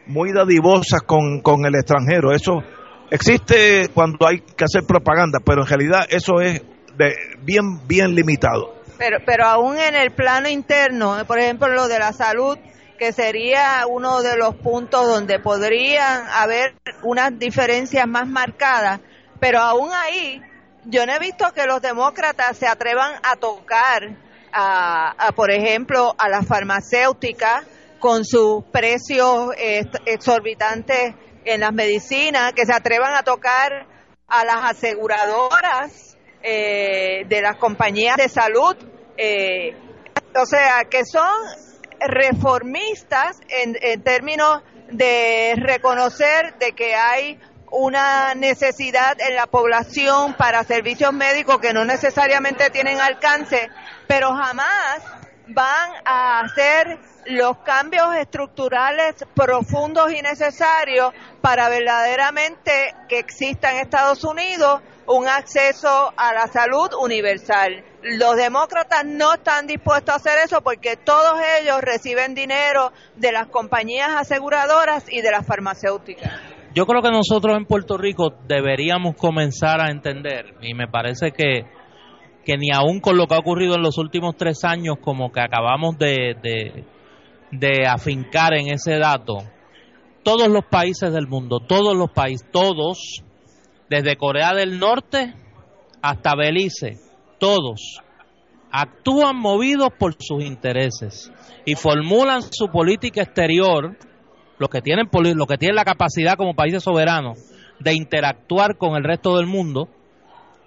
muy dadivosas con, con el extranjero. Eso existe cuando hay que hacer propaganda, pero en realidad eso es de, bien, bien limitado. Pero, pero aún en el plano interno, por ejemplo, lo de la salud, que sería uno de los puntos donde podrían haber unas diferencias más marcadas, pero aún ahí yo no he visto que los demócratas se atrevan a tocar, a, por ejemplo, a las farmacéuticas con sus precios exorbitantes en las medicinas, que se atrevan a tocar a las aseguradoras eh, de las compañías de salud, eh, o sea, que son reformistas en, en términos de reconocer de que hay una necesidad en la población para servicios médicos que no necesariamente tienen alcance, pero jamás van a hacer los cambios estructurales profundos y necesarios para verdaderamente que exista en Estados Unidos un acceso a la salud universal. Los demócratas no están dispuestos a hacer eso porque todos ellos reciben dinero de las compañías aseguradoras y de las farmacéuticas. Yo creo que nosotros en Puerto Rico deberíamos comenzar a entender, y me parece que, que ni aún con lo que ha ocurrido en los últimos tres años, como que acabamos de, afincar en ese dato, todos los países del mundo, todos los países, todos, desde Corea del Norte hasta Belice, todos, actúan movidos por sus intereses y formulan su política exterior los que tienen los que tienen la capacidad como países soberanos de interactuar con el resto del mundo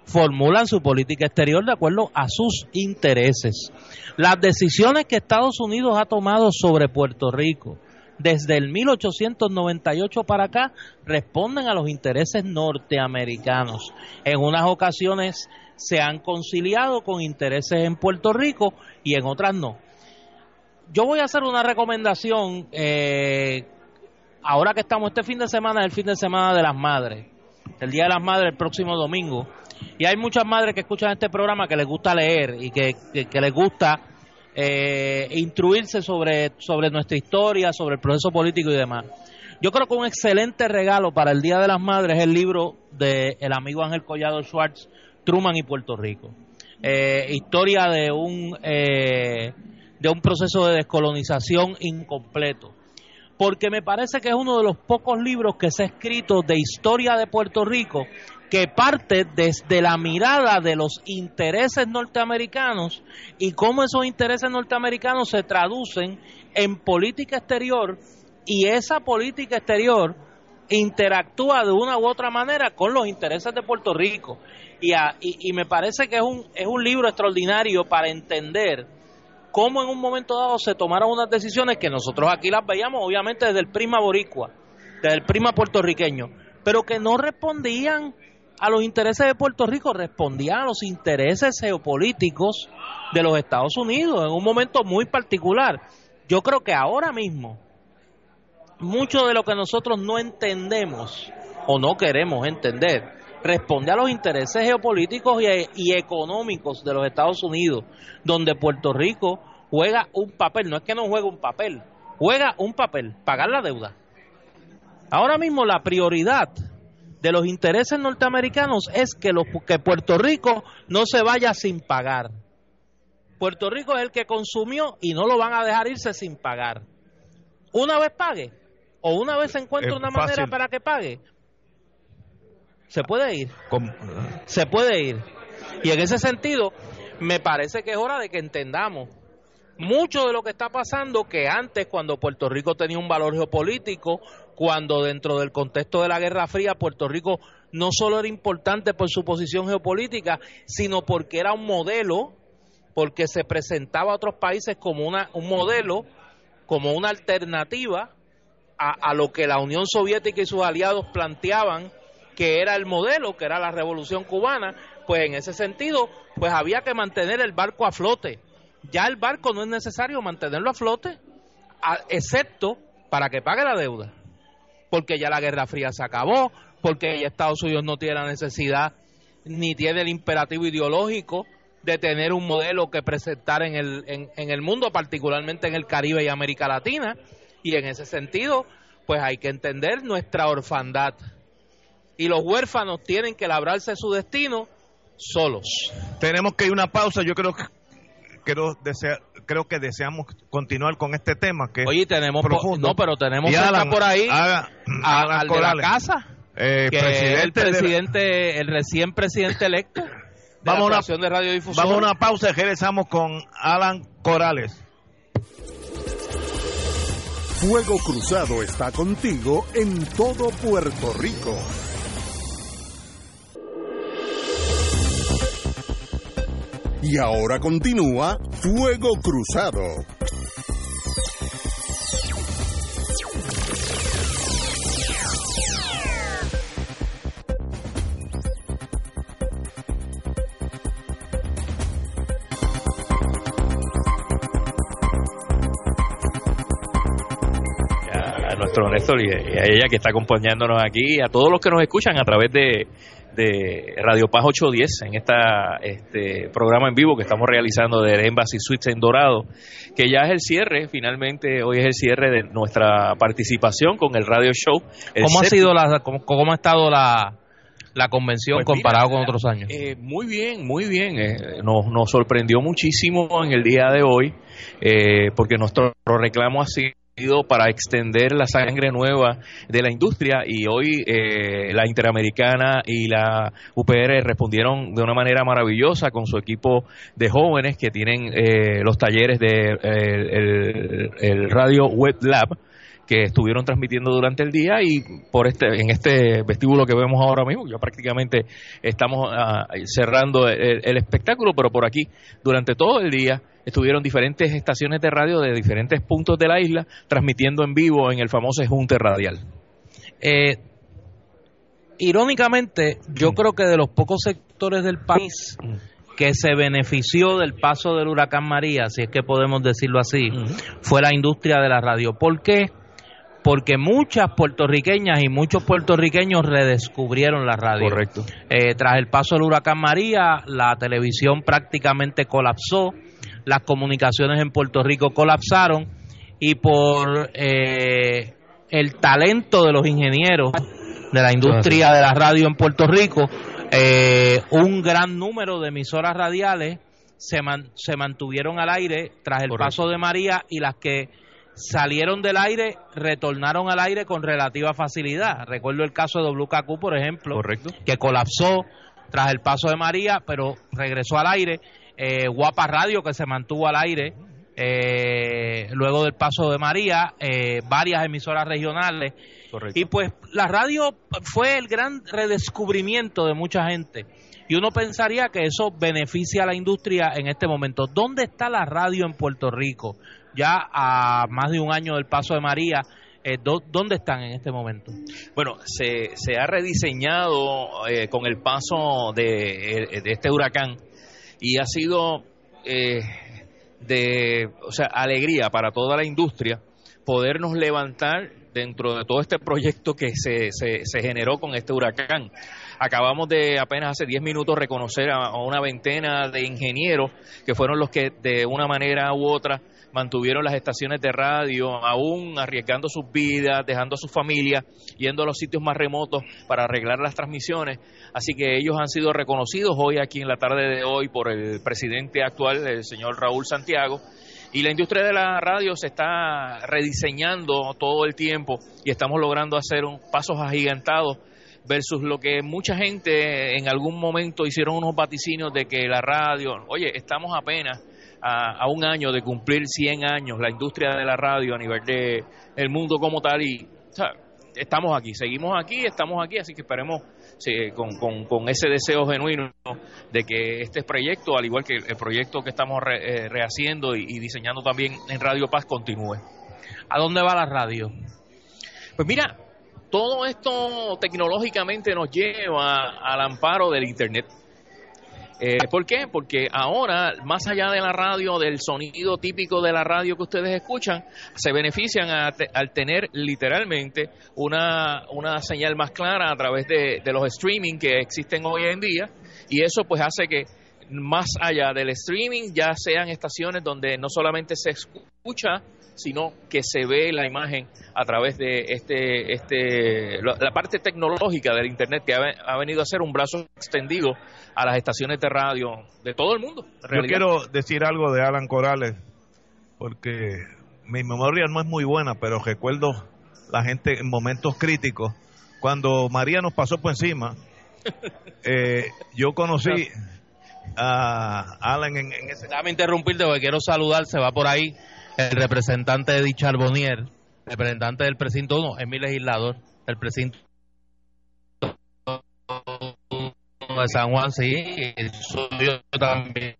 formulan su política exterior de acuerdo a sus intereses. Las decisiones que Estados Unidos ha tomado sobre Puerto Rico desde el 1898 para acá responden a los intereses norteamericanos. En unas ocasiones se han conciliado con intereses en Puerto Rico y en otras no. Yo voy a hacer una recomendación eh, ahora que estamos este fin de semana, el fin de semana de las madres, el Día de las Madres el próximo domingo, y hay muchas madres que escuchan este programa que les gusta leer y que, les gusta eh, instruirse sobre, sobre nuestra historia, sobre el proceso político y demás. Yo creo que un excelente regalo para el Día de las Madres es el libro del el amigo Ángel Collado Schwartz, Truman y Puerto Rico. Eh, historia de un, eh, de un proceso de descolonización incompleto porque me parece que es uno de los pocos libros que se ha escrito de historia de Puerto Rico que parte desde la mirada de los intereses norteamericanos y cómo esos intereses norteamericanos se traducen en política exterior y esa política exterior interactúa de una u otra manera con los intereses de Puerto Rico. Y, y me parece que es un, es un libro extraordinario para entender cómo en un momento dado se tomaron unas decisiones que nosotros aquí las veíamos obviamente desde el prima boricua, desde el prima puertorriqueño, pero que no respondían a los intereses de Puerto Rico, respondían a los intereses geopolíticos de los Estados Unidos en un momento muy particular. Yo creo que ahora mismo mucho de lo que nosotros no entendemos o no queremos entender responde a los intereses geopolíticos y, económicos de los Estados Unidos, donde Puerto Rico juega un papel, no es que no juega un papel, juega un papel, pagar la deuda. Ahora mismo la prioridad de los intereses norteamericanos es que, los, que Puerto Rico no se vaya sin pagar. Puerto Rico es el que consumió y no lo van a dejar irse sin pagar. Una vez pague o una vez se encuentre una manera para que pague, se puede ir. Se puede ir. Y en ese sentido, me parece que es hora de que entendamos mucho de lo que está pasando que antes cuando Puerto Rico tenía un valor geopolítico, cuando dentro del contexto de la Guerra Fría Puerto Rico no solo era importante por su posición geopolítica, sino porque era un modelo, porque se presentaba a otros países como una, un modelo, como una alternativa a, lo que la Unión Soviética y sus aliados planteaban que era el modelo, que era la revolución cubana, pues en ese sentido, pues había que mantener el barco a flote. Ya el barco no es necesario mantenerlo a flote, excepto para que pague la deuda, porque ya la Guerra Fría se acabó, porque ya Estados Unidos no tiene la necesidad ni tiene el imperativo ideológico de tener un modelo que presentar en el, en, en el mundo, particularmente en el Caribe y América Latina, y en ese sentido, pues hay que entender nuestra orfandad. Y los huérfanos tienen que labrarse su destino solos. Tenemos que ir a una pausa, yo creo que creo, desea, creo que deseamos continuar con este tema que Oye, tenemos profundo. no, pero tenemos y por ahí a, al de la casa, eh, presidente el presidente, el recién presidente electo de vamos la de radiodifusión. Vamos a una pausa y regresamos con Alan Corales. Fuego Cruzado está contigo en todo Puerto Rico. Y ahora continúa Fuego Cruzado. a nuestro Néstor y a ella que está acompañándonos aquí, a todos los que nos escuchan a través de de Radio Paz 810 en esta, este programa en vivo que estamos realizando de Embassy Suites en Dorado, que ya es el cierre, finalmente hoy es el cierre de nuestra participación con el radio show. ¿Cómo ha sido la, cómo, ha estado la, la convención pues comparado con otros años? Eh, muy bien, muy bien. Eh, nos, nos sorprendió muchísimo en el día de hoy, eh, porque nuestro reclamo ha sido para extender la sangre nueva de la industria y hoy eh, la Interamericana y la UPR respondieron de una manera maravillosa con su equipo de jóvenes que tienen eh, los talleres de eh, el, Radio Web Lab que estuvieron transmitiendo durante el día y por este en este vestíbulo que vemos ahora mismo ya prácticamente estamos ah, cerrando el espectáculo pero por aquí durante todo el día estuvieron diferentes estaciones de radio de diferentes puntos de la isla transmitiendo en vivo en el famoso Junte Radial. Eh, irónicamente, yo mm. creo que de los pocos sectores del país mm. que se benefició del paso del huracán María, si es que podemos decirlo así, mm. fue la industria de la radio. ¿Por qué? Porque muchas puertorriqueñas y muchos puertorriqueños redescubrieron la radio. Correcto. Eh, tras el paso del huracán María, la televisión prácticamente colapsó las comunicaciones en Puerto Rico colapsaron y por eh, el talento de los ingenieros de la industria de la radio en Puerto Rico, eh, un gran número de emisoras radiales se, se mantuvieron al aire tras el paso de María y las que salieron del aire retornaron al aire con relativa facilidad. Recuerdo el caso de WKQ, por ejemplo, que colapsó tras el paso de María, pero regresó al aire eh, Guapa Radio que se mantuvo al aire eh, luego del paso de María, eh, varias emisoras regionales. Y pues la radio fue el gran redescubrimiento de mucha gente. Y uno pensaría que eso beneficia a la industria en este momento. ¿Dónde está la radio en Puerto Rico? Ya a más de un año del paso de María, Eh, ¿Dónde están en este momento? Bueno, se, se ha rediseñado eh, con el paso de, de, este huracán y ha sido eh, de o sea, alegría para toda la industria podernos levantar dentro de todo este proyecto que se, se, se generó con este huracán. Acabamos de apenas hace 10 minutos reconocer a, una veintena de ingenieros que fueron los que de una manera u otra mantuvieron las estaciones de radio, aún arriesgando sus vidas, dejando a sus familias, yendo a los sitios más remotos para arreglar las transmisiones. Así que ellos han sido reconocidos hoy aquí en la tarde de hoy por el presidente actual, el señor Raúl Santiago. Y la industria de la radio se está rediseñando todo el tiempo y estamos logrando hacer un, pasos agigantados versus lo que mucha gente en algún momento hicieron unos vaticinios de que la radio, oye, estamos apenas a, un año de cumplir 100 años la industria de la radio a nivel de el mundo como tal y estamos aquí, seguimos aquí, estamos aquí, así que esperemos con, con, ese deseo genuino de que este proyecto, al igual que el proyecto que estamos eh, rehaciendo y, y diseñando también en Radio Paz, continúe. ¿A dónde va la radio? Pues mira, todo esto tecnológicamente nos lleva al amparo del Internet. Eh, ¿Por qué? Porque ahora, más allá de la radio, del sonido típico de la radio que ustedes escuchan, se benefician al tener literalmente una, una señal más clara a través de, de los streaming que existen hoy en día y eso pues hace que más allá del streaming ya sean estaciones donde no solamente se escucha sino que se ve la imagen a través de este, este, la parte tecnológica del Internet que ha, venido a ser un brazo extendido a las estaciones de radio de todo el mundo. Yo quiero decir algo de Alan Corales, porque mi memoria no es muy buena, pero recuerdo la gente en momentos críticos. Cuando María nos pasó por encima, eh, yo conocí a Alan en, ese... Déjame interrumpirte porque quiero saludar, se va por ahí el representante de Charbonnier, representante del precinto 1, es mi legislador, el precinto de San Juan, sí, soy yo también.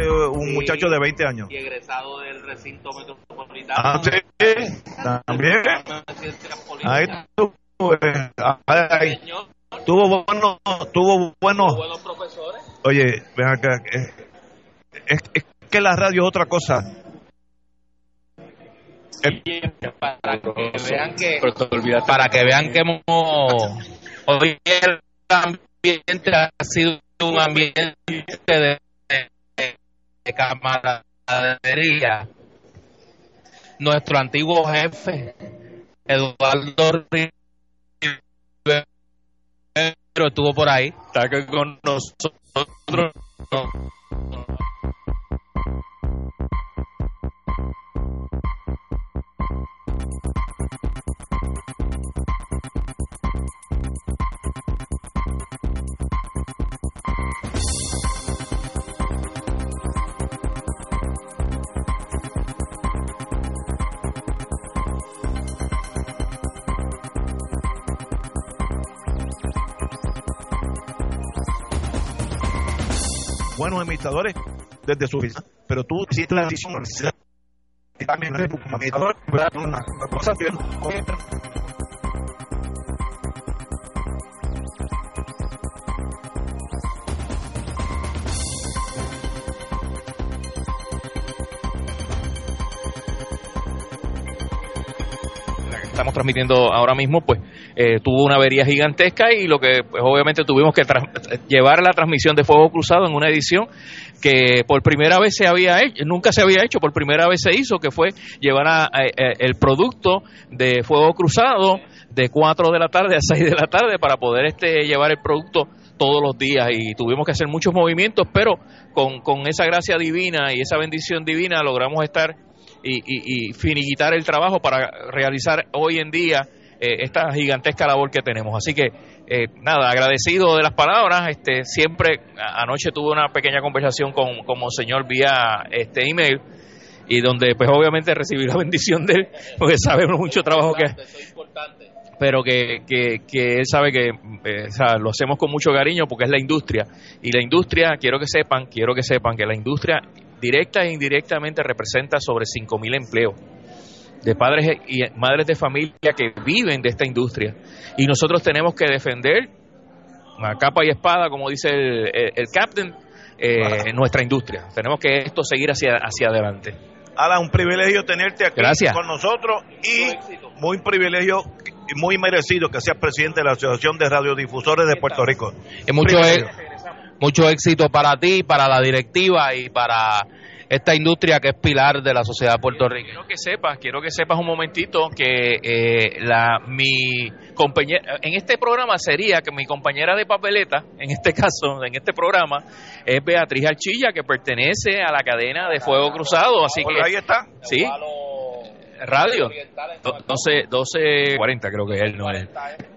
Un muchacho de 20 años. Y egresado del recinto metropolitano. Ah, sí, también. Ahí tuvo, ahí, tuvo bueno, tuvo buenos, buenos profesores. Oye, ven acá, es, es que la radio es otra cosa. para que vean que para que vean que hoy el ambiente ha sido un ambiente de de camaradería, nuestro antiguo jefe, Eduardo Rivero, estuvo por ahí. Está con nosotros. Buenos imitadores desde su vida, pero tú hiciste la decisión también que transmitiendo ahora mismo, pues eh, tuvo una avería gigantesca y lo que pues, obviamente tuvimos que llevar la transmisión de Fuego Cruzado en una edición que por primera vez se había hecho, nunca se había hecho, por primera vez se hizo, que fue llevar a, el producto de Fuego Cruzado de 4 de la tarde a 6 de la tarde para poder este llevar el producto todos los días. Y tuvimos que hacer muchos movimientos, pero con, con esa gracia divina y esa bendición divina logramos estar y, y, y finiquitar el trabajo para realizar hoy en día eh, esta gigantesca labor que tenemos. Así que, eh, nada, agradecido de las palabras. Este, siempre, anoche tuve una pequeña conversación con, con Monseñor vía este email y donde pues obviamente recibí la bendición de él, porque sabemos mucho trabajo que pero que, que, que él sabe que eh, o sea, lo hacemos con mucho cariño porque es la industria y la industria quiero que sepan quiero que sepan que la industria directa e indirectamente representa sobre 5.000 empleos de padres y madres de familia que viven de esta industria. Y nosotros tenemos que defender a capa y espada como dice el, el, el captain eh, nuestra industria. Tenemos que esto seguir hacia hacia adelante. Alan, un privilegio tenerte aquí Gracias. con nosotros y muy privilegio y muy merecido que seas presidente de la Asociación de Radiodifusores de Puerto Rico. Y mucho, mucho éxito para ti, para la directiva y para esta industria que es pilar de la sociedad puertorriqueña. Quiero que sepas, quiero que sepas un momentito que eh, la mi compañera en este programa sería que mi compañera de papeleta, en este caso, en este programa, es Beatriz Archilla, que pertenece a la cadena de Fuego Cruzado, así Pues que ahí está. sí, radio, Do- 12 12:40 creo que él no es.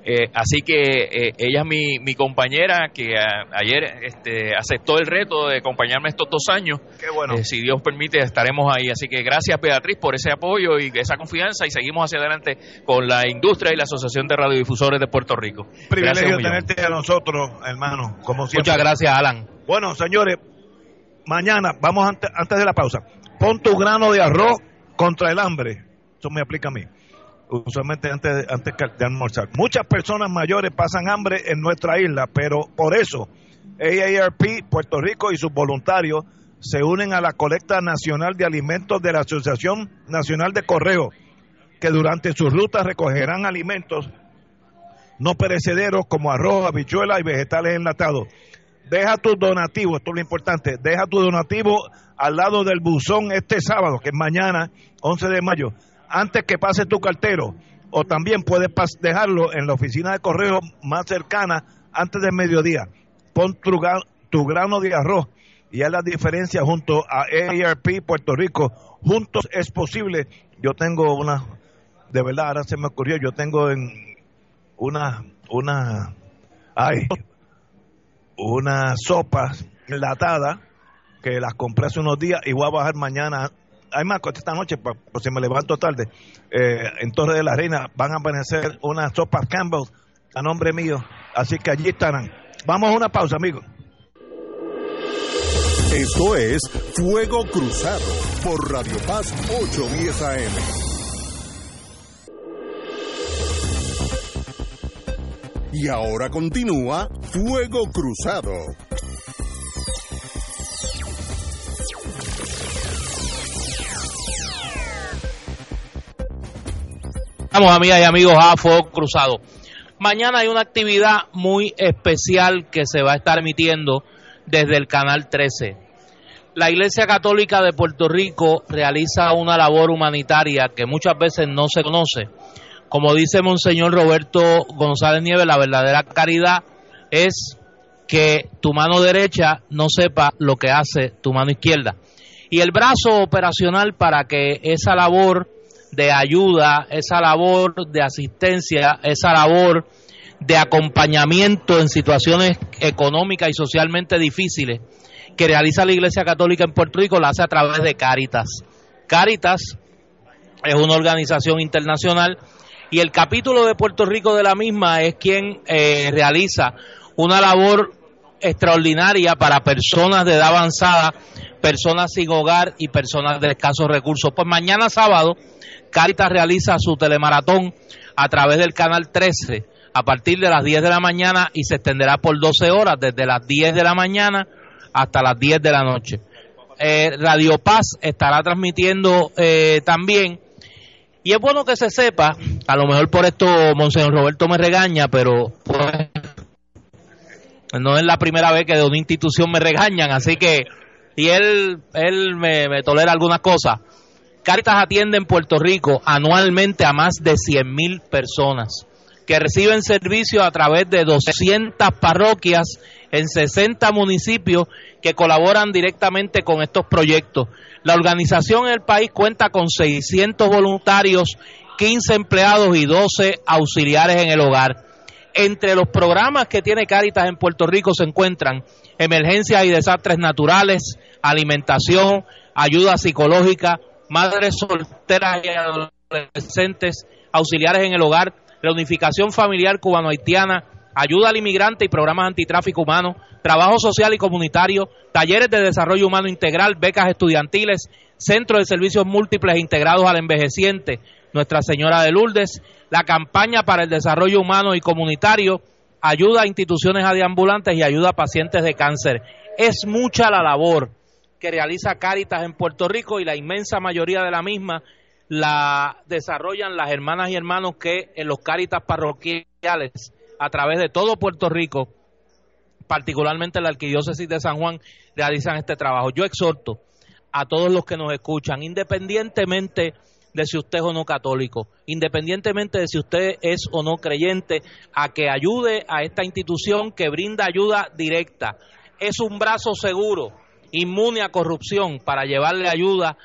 Eh, así que eh, ella es mi, mi compañera que a- ayer este, aceptó el reto de acompañarme estos dos años. Qué bueno. Eh, si Dios permite, estaremos ahí. Así que gracias, Beatriz, por ese apoyo y esa confianza. Y seguimos hacia adelante con la industria y la Asociación de Radiodifusores de Puerto Rico. Privilegio tenerte a nosotros, hermano, como siempre. Muchas gracias, Alan. Bueno, señores, mañana, vamos antes, antes de la pausa. Pon tu grano de arroz contra el hambre. Eso me aplica a mí. Usualmente antes, antes de almorzar. Muchas personas mayores pasan hambre en nuestra isla, pero por eso AARP Puerto Rico y sus voluntarios se unen a la colecta nacional de alimentos de la Asociación Nacional de Correo, que durante sus rutas recogerán alimentos no perecederos como arroz, habichuelas y vegetales enlatados. Deja tu donativo, esto es lo importante, deja tu donativo al lado del buzón este sábado, que es mañana, 11 de mayo, antes que pase tu cartero. O también puedes dejarlo en la oficina de correo más cercana antes del mediodía. Pon tu, tu grano de arroz y haz la diferencia junto a AARP Puerto Rico. Juntos es posible. Yo tengo una, de verdad, ahora se me ocurrió, yo tengo en una, una, ay, unas sopas enlatadas que las compré hace unos días y voy a bajar mañana. Hay más cosas esta noche, por, por si me levanto tarde. eh, en Torre de la Reina van a aparecer unas sopas Campbell a nombre mío. Así que allí estarán. Vamos a una pausa, amigos. Esto es Fuego Cruzado por Radio Paz 810 AM. Y ahora continúa Fuego Cruzado. Vamos, amigas y amigos, a Fuego Cruzado. Mañana hay una actividad muy especial que se va a estar emitiendo desde el Canal 13. La Iglesia Católica de Puerto Rico realiza una labor humanitaria que muchas veces no se conoce. Como dice Monseñor Roberto González Nieves, la verdadera caridad es que tu mano derecha no sepa lo que hace tu mano izquierda. Y el brazo operacional para que esa labor de ayuda, esa labor de asistencia, esa labor de acompañamiento en situaciones económicas y socialmente difíciles que realiza la Iglesia Católica en Puerto Rico la hace a través de Cáritas. Cáritas es una organización internacional y el capítulo de Puerto Rico de la misma es quien eh, realiza una labor extraordinaria para personas de edad avanzada, personas sin hogar y personas de escasos recursos. Pues mañana sábado, Caritas realiza su telemaratón a través del canal 13 a partir de las 10 de la mañana y se extenderá por 12 horas, desde las 10 de la mañana hasta las 10 de la noche. Eh, Radio Paz estará transmitiendo eh, también. Y es bueno que se sepa, a lo mejor por esto Monseñor Roberto me regaña, pero pues, no es la primera vez que de una institución me regañan, así que, y él, él me, me tolera algunas cosas. Caritas atiende en Puerto Rico anualmente a más de 100 mil personas que reciben servicio a través de 200 parroquias en 60 municipios que colaboran directamente con estos proyectos. La organización en el país cuenta con 600 voluntarios, 15 empleados y 12 auxiliares en el hogar. Entre los programas que tiene Cáritas en Puerto Rico se encuentran emergencias y desastres naturales, alimentación, ayuda psicológica, madres solteras y adolescentes, auxiliares en el hogar, reunificación familiar cubano-haitiana, ayuda al inmigrante y programas antitráfico humano, trabajo social y comunitario, talleres de desarrollo humano integral, becas estudiantiles, centro de servicios múltiples integrados al envejeciente, Nuestra Señora de Lourdes, la campaña para el desarrollo humano y comunitario, ayuda a instituciones adiambulantes y ayuda a pacientes de cáncer. Es mucha la labor que realiza Cáritas en Puerto Rico y la inmensa mayoría de la misma la desarrollan las hermanas y hermanos que en los Cáritas parroquiales a través de todo Puerto Rico, particularmente la Arquidiócesis de San Juan, realizan este trabajo. Yo exhorto a todos los que nos escuchan, independientemente de si usted es o no católico, independientemente de si usted es o no creyente, a que ayude a esta institución que brinda ayuda directa. Es un brazo seguro, inmune a corrupción, para llevarle ayuda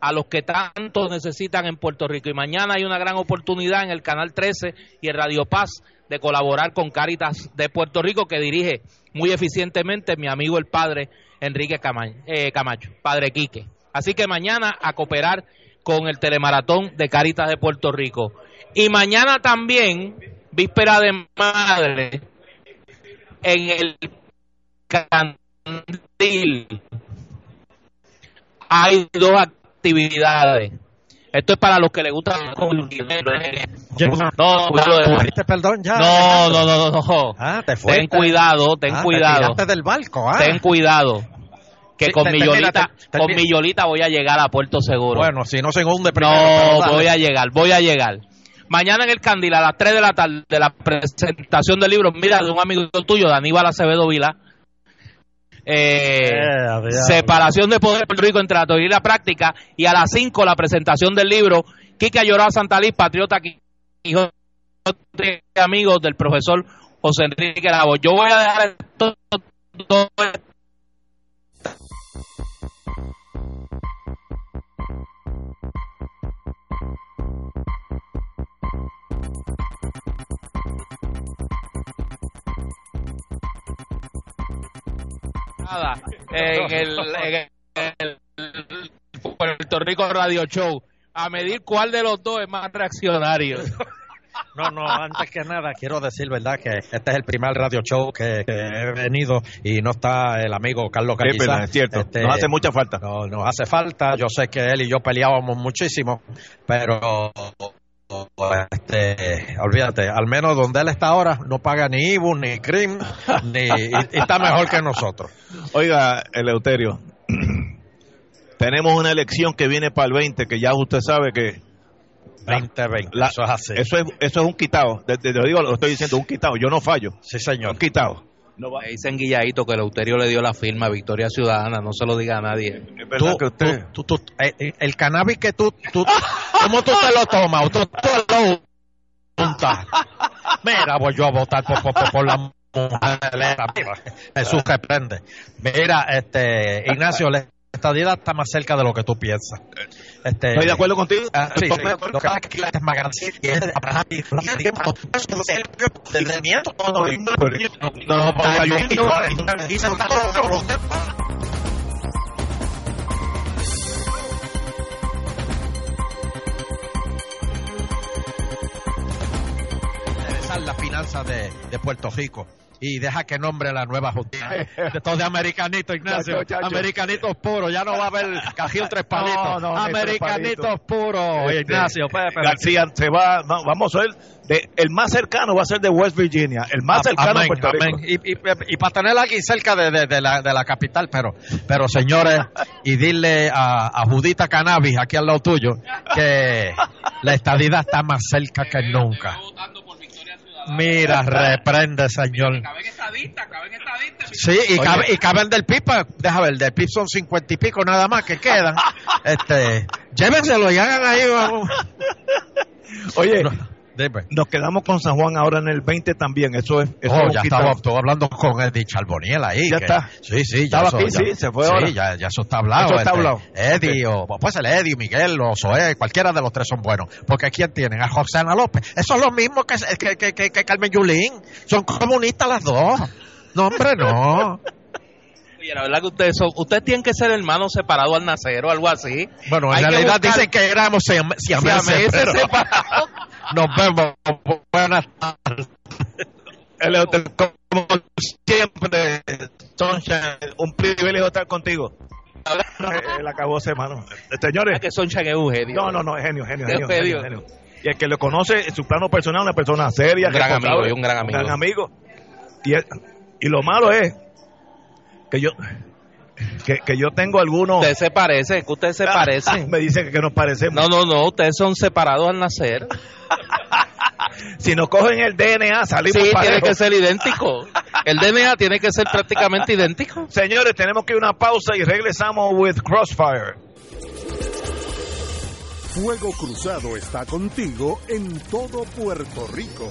a los que tanto necesitan en Puerto Rico. Y mañana hay una gran oportunidad en el Canal 13 y en Radio Paz de colaborar con Caritas de Puerto Rico que dirige muy eficientemente mi amigo el padre Enrique eh, Camacho, padre Quique. Así que mañana a cooperar con el telemaratón de Caritas de Puerto Rico. Y mañana también, víspera de madre, en el Candil hay dos actividades. Esto es para los que les gusta el dinero. No, perdón ya. No, no, no, no. Ah, te Ten cuidado, ten ah, cuidado. Te del barco, ah. Ten cuidado que con, mi Yolita, con mi Yolita voy a llegar a Puerto Seguro. Bueno, si no se hunde primero. No, voy a llegar, voy a llegar. Mañana en el Candil a las 3 de la tarde de la presentación del libro, mira, de un amigo tuyo, de Aníbal Acevedo Vila. Eh, eh separación de poder Puerto Rico entre la teoría y la práctica. Y a las 5 la presentación del libro, Kika Lloró Santa Liz, patriota, hijo de amigos del profesor José Enrique Lavo. Yo voy a dejar en el, en el Puerto Rico Radio Show a medir cuál de los dos es más reaccionario. No, no, antes que nada quiero decir, ¿verdad? Que este es el primer radio show que, he venido y no está el amigo Carlos Calliza. es cierto. Este, nos hace mucha falta. No, nos hace falta. Yo sé que él y yo peleábamos muchísimo, pero este, olvídate, al menos donde él está ahora no paga ni IBU, ni CRIM, ni, y, está mejor que nosotros. Oiga, Eleuterio, tenemos una elección que viene para el 20, que ya usted sabe que 2020, eso es así. Eso es, eso es un quitado. Te, lo digo, lo estoy diciendo, un quitado. Yo no fallo. Sí, señor. Un quitado. No Me dicen Guilladito que el Euterio le dio la firma a Victoria Ciudadana, no se lo diga a nadie. Es verdad que usted... Tú, tú, eh, eh, el cannabis que tú, tú ¿cómo tú te lo tomas? Tú, lo Mira, voy yo a votar por, por, por la mujer. Jesús que prende. Mira, este, Ignacio, le estadía está más cerca de lo que tú piensas. Este, Estoy de acuerdo contigo. Ah, sí, sí. Lo que pasa es que es más grande y es de las finanzas de, de Puerto Rico y deja que nombre la nueva junta. Esto de americanito, Ignacio. Americanitos puros. Ya no va a haber cajín tres palitos. americanitos puros, este, Ignacio. García se va, vamos a ver. De, el más cercano va a ser de West Virginia. El más cercano Puerto Rico. Y, y, para tenerla aquí cerca de, de, la, de la capital, pero, pero señores, y dile a, a Judita Cannabis, aquí al lado tuyo, que la estadidad está más cerca que nunca. Mira, reprende, señor. Caben. Sí, y, caben, y caben del PIB, deja ver, del PIB son cincuenta y pico nada más que quedan. este, llévenselo y hagan ahí. Oye, nos quedamos con San Juan ahora en el 20 también. Eso es. Eso oh, ya estaba hablando con Eddie Charboniel ahí. Ya está. Sí, sí, ya. Estaba aquí, sí, se fue ahora. Sí, ya, ya eso está hablado. Eso está este, hablado. Eddie, o pues el Eddie, Miguel, o Zoé, cualquiera de los tres son buenos. Porque ¿quién tienen? A Ana López. Eso es lo mismo que, que, que, Carmen Yulín. Son comunistas las dos. No, hombre, no. Oye, la verdad que ustedes son, ustedes tienen que ser hermanos separados al nacer o algo así. Bueno, en Hay que realidad buscar- dicen que éramos siam- siameses, Siameses pero separados. Nos vemos. Buenas tardes. El hotel, como siempre, Sunshine, un privilegio estar contigo. Eh, Él acabó hermano. Señores, que son es un genio. no, no, no, es genio, genio, genio, genio, genio. Y el que lo conoce en su plano personal, una persona seria, Un gran amigo, y un gran amigo. gran amigo. Y, y lo malo es que yo que, que yo tengo algunos Ustedes se parecen, que ustedes se parecen. me dicen que nos parecemos. No, no, no, ustedes son separados al nacer. Si nos cogen el DNA, salimos Sí, tiene que ser idéntico. El DNA tiene que ser prácticamente idéntico. Señores, tenemos que ir a una pausa y regresamos with Crossfire. Fuego Cruzado está contigo en todo Puerto Rico.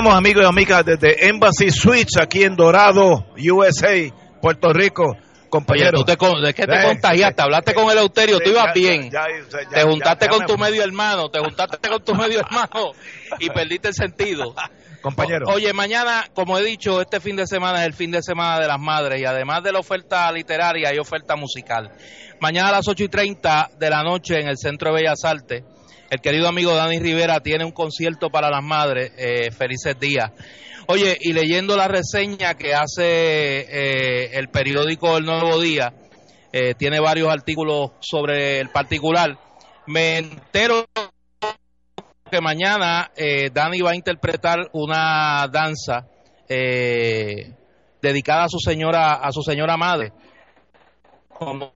Estamos amigos y amigas desde Embassy Suites aquí en Dorado, USA, Puerto Rico. Oye, Compañero, tú te, es que te Eh, contagiaste, hablaste con el Euterio, tú Sí, ibas ya, bien. ya, ya, ya, te juntaste con tu me- medio hermano, te juntaste con tu medio hermano y perdiste el sentido. Compañero. O- Oye, mañana, como he dicho, este fin de semana es el fin de semana de las madres y además de la oferta literaria hay oferta musical. Mañana a las 8 y 30 de la noche en el Centro de Bellas Artes, el querido amigo Dani Rivera tiene un concierto para las madres. eh, felices días. Oye, y leyendo la reseña que hace eh, el periódico El Nuevo Día, eh, tiene varios artículos sobre el particular, me entero que mañana eh, Dani va a interpretar una danza dedicada a su señora a su señora madre. Como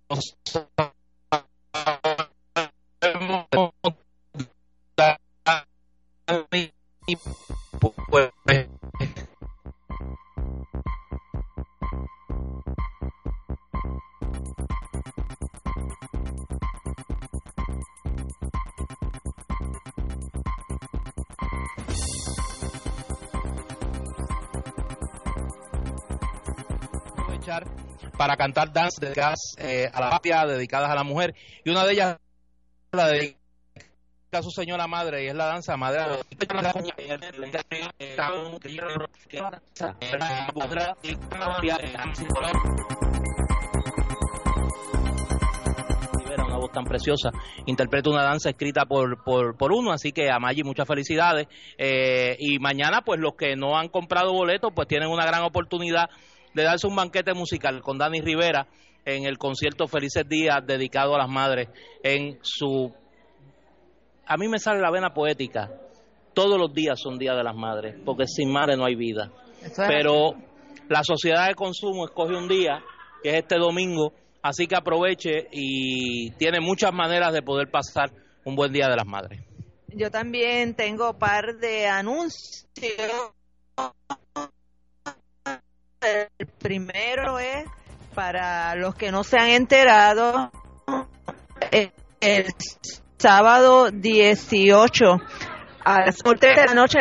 Para cantar danzas dedicadas eh, a la patria, dedicadas a la mujer. Y una de ellas la dedica a su señora madre y es la danza madre. Una voz tan preciosa, interpreta una danza escrita por, por, por uno, así que a Maggi muchas felicidades. Eh, y mañana, pues los que no han comprado boletos, pues tienen una gran oportunidad de darse un banquete musical con Dani Rivera en el concierto Felices Días dedicado a las madres en su... A mí me sale la vena poética. Todos los días son días de las madres, porque sin madre no hay vida. Es Pero la sociedad de consumo escoge un día, que es este domingo, así que aproveche y tiene muchas maneras de poder pasar un buen día de las madres. Yo también tengo par de anuncios. El primero es para los que no se han enterado, el sábado 18 a las 3 de la noche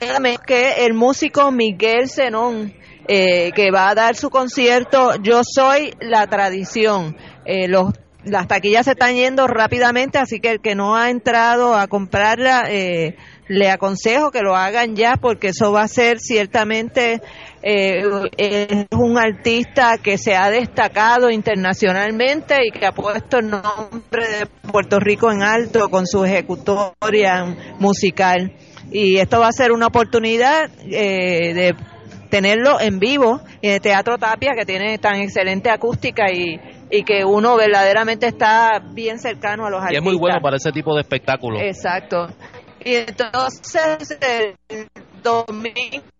en el que el músico Miguel Zenón eh, que va a dar su concierto Yo Soy la Tradición. Eh, los las taquillas se están yendo rápidamente, así que el que no ha entrado a comprarla, eh, le aconsejo que lo hagan ya, porque eso va a ser ciertamente eh, es un artista que se ha destacado internacionalmente y que ha puesto el nombre de Puerto Rico en alto con su ejecutoria musical. Y esto va a ser una oportunidad eh, de tenerlo en vivo en el Teatro Tapia, que tiene tan excelente acústica y, y que uno verdaderamente está bien cercano a los Y artistas. es muy bueno para ese tipo de espectáculos. Exacto. Y entonces el domingo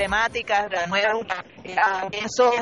emblemáticas de la nueva lucha a eso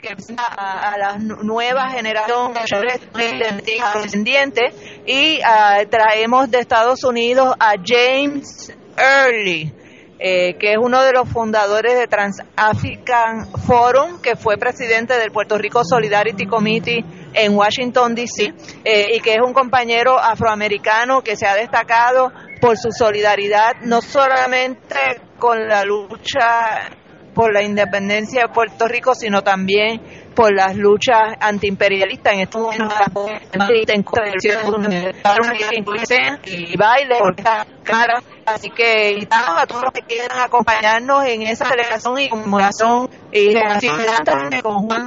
que a, a la nueva generación de descendientes y uh, traemos de Estados Unidos a James Early eh, que es uno de los fundadores de Trans-African Forum, que fue presidente del Puerto Rico Solidarity Committee en Washington, D.C., eh, y que es un compañero afroamericano que se ha destacado por su solidaridad, no solamente con la lucha por la independencia de Puerto Rico, sino también por las luchas antiimperialistas. En estos momentos y baile cara así que invitamos a todos los que quieran acompañarnos en esa celebración y conmemoración y con Juan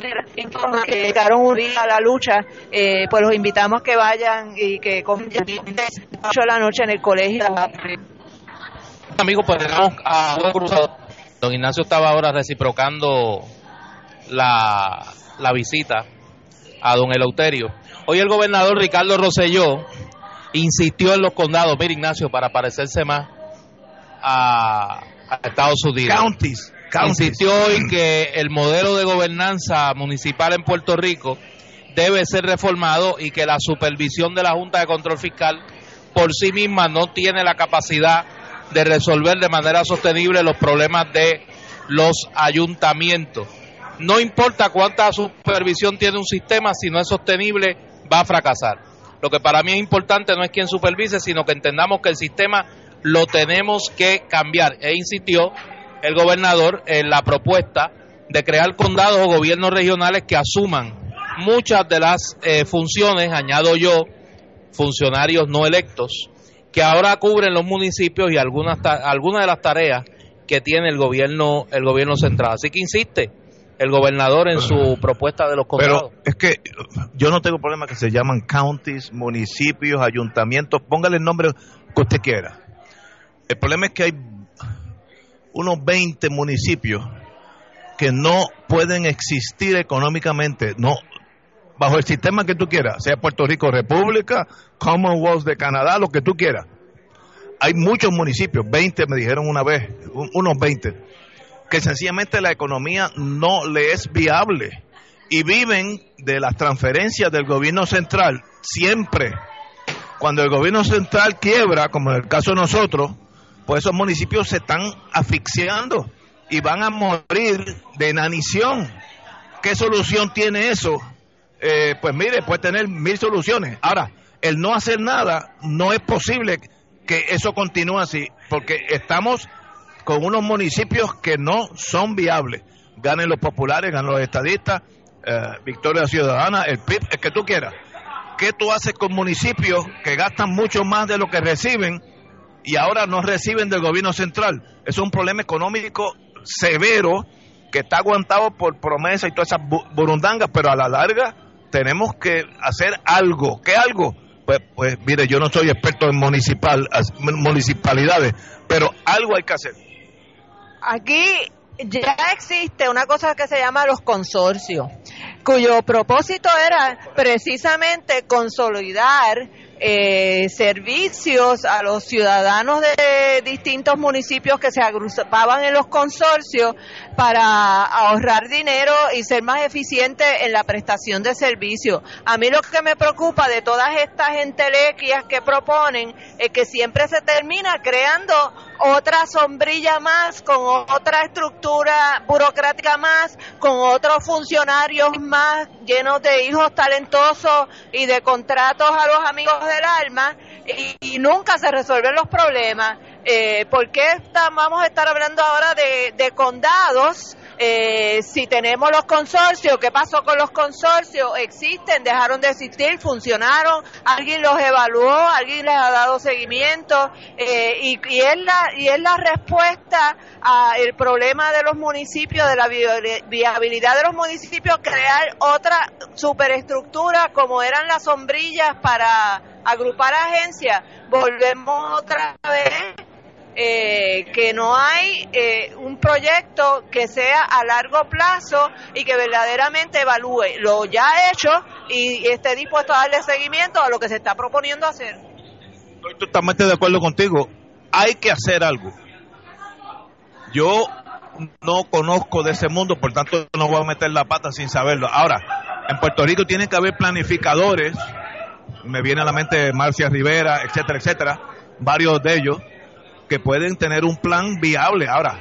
que dedicaron un día a la lucha. Eh, pues los invitamos que vayan y que comen 8 de la noche en el colegio amigos pues tenemos a Cruzado don Ignacio estaba ahora reciprocando la, visita a don Eleuterio. Hoy el gobernador Ricardo Rosselló insistió en los condados, mira Ignacio, para parecerse más a, Estados Unidos. Counties, Insistió hoy que el modelo de gobernanza municipal en Puerto Rico debe ser reformado y que la supervisión de la Junta de Control Fiscal por sí misma no tiene la capacidad de resolver de manera sostenible los problemas de los ayuntamientos. No importa cuánta supervisión tiene un sistema, si no es sostenible, va a fracasar. Lo que para mí es importante no es quién supervise, sino que entendamos que el sistema lo tenemos que cambiar. E insistió el gobernador en la propuesta de crear condados o gobiernos regionales que asuman muchas de las eh, funciones, añado yo, funcionarios no electos, que ahora cubren los municipios y algunas, algunas de las tareas que tiene el gobierno, el gobierno central. Así que insiste el gobernador en su propuesta de los condados. Pero es que yo no tengo problema que se llaman counties, municipios, ayuntamientos, póngale el nombre que usted quiera. El problema es que hay unos 20 municipios que no pueden existir económicamente, no bajo el sistema que tú quieras, sea Puerto Rico República, Commonwealth de Canadá, lo que tú quieras hay muchos municipios, 20 me dijeron una vez, unos 20, que sencillamente la economía no le es viable y viven de las transferencias del gobierno central siempre. Cuando el gobierno central quiebra, como en el caso de nosotros, pues esos municipios se están asfixiando y van a morir de inanición. ¿Qué solución tiene eso? Eh, pues mire, puede tener mil soluciones. Ahora, el no hacer nada no es posible que eso continúe así, porque estamos con unos municipios que no son viables. Ganen los populares, ganen los estadistas, eh, Victoria Ciudadana, el PIB, el que tú quieras. ¿Qué tú haces con municipios que gastan mucho más de lo que reciben y ahora no reciben del gobierno central? Es un problema económico severo que está aguantado por promesas y todas esas burundangas, pero a la larga tenemos que hacer algo. ¿Qué algo? Pues, pues mire, yo no soy experto en municipal, municipalidades, pero algo hay que hacer. Aquí ya existe una cosa que se llama los consorcios, cuyo propósito era precisamente consolidar eh, servicios a los ciudadanos de distintos municipios que se agrupaban en los consorcios para ahorrar dinero y ser más eficientes en la prestación de servicios. A mí lo que me preocupa de todas estas entelequias que proponen es que siempre se termina creando otra sombrilla más, con otra estructura burocrática más, con otros funcionarios más llenos de hijos talentosos y de contratos a los amigos del alma y, nunca se resuelven los problemas. Eh, ¿Por qué vamos a estar hablando ahora de, de condados? Eh, si tenemos los consorcios, ¿qué pasó con los consorcios? ¿Existen? ¿Dejaron de existir? ¿Funcionaron? ¿Alguien los evaluó? ¿Alguien les ha dado seguimiento? Eh, y, y, es la, y es la respuesta al problema de los municipios, de la viabilidad de los municipios, crear otra superestructura como eran las sombrillas para agrupar agencias. Volvemos otra vez eh, que no hay eh, un proyecto que sea a largo plazo y que verdaderamente evalúe lo ya hecho y esté dispuesto a darle seguimiento a lo que se está proponiendo hacer. Estoy totalmente de acuerdo contigo. Hay que hacer algo. Yo no conozco de ese mundo, por tanto no voy a meter la pata sin saberlo. Ahora, en Puerto Rico tiene que haber planificadores, me viene a la mente Marcia Rivera, etcétera, etcétera, varios de ellos, que pueden tener un plan viable. Ahora,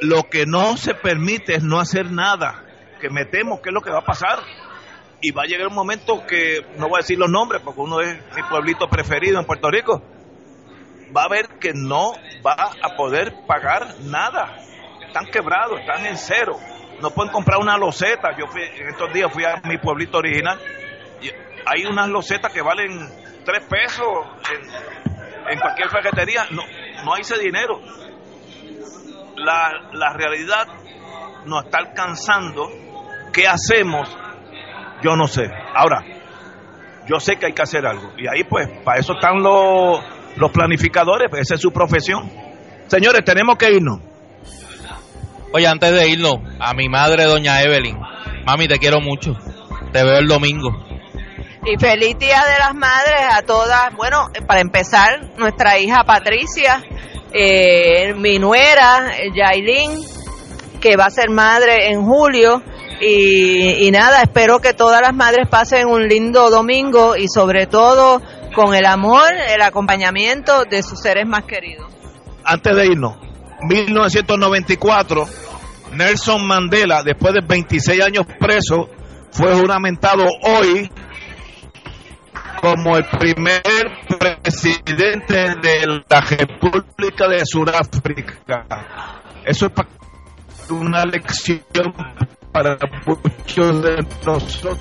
lo que no se permite es no hacer nada, que metemos qué es lo que va a pasar. Y va a llegar un momento que, no voy a decir los nombres, porque uno es mi pueblito preferido en Puerto Rico, va a ver que no va a poder pagar nada. Están quebrados, están en cero. No pueden comprar una loseta. Yo en estos días fui a mi pueblito original. Y hay unas losetas que valen tres pesos en, cualquier ferretería. No, no hay ese dinero. La, la realidad nos está alcanzando. ¿Qué hacemos? Yo no sé. Ahora, yo sé que hay que hacer algo. Y ahí pues, para eso están los, los planificadores, pues esa es su profesión. Señores, tenemos que irnos. Oye, antes de irnos, a mi madre, doña Evelyn, mami, te quiero mucho. Te veo el domingo. Y feliz Día de las Madres a todas. Bueno, para empezar, nuestra hija Patricia, eh, mi nuera, Yailin, que va a ser madre en julio. Y, y nada, espero que todas las madres pasen un lindo domingo y sobre todo con el amor, el acompañamiento de sus seres más queridos. Antes de irnos, 1994, Nelson Mandela, después de 26 años preso, fue juramentado hoy como el primer presidente de la República de Sudáfrica. Eso es una lección para muchos de nosotros.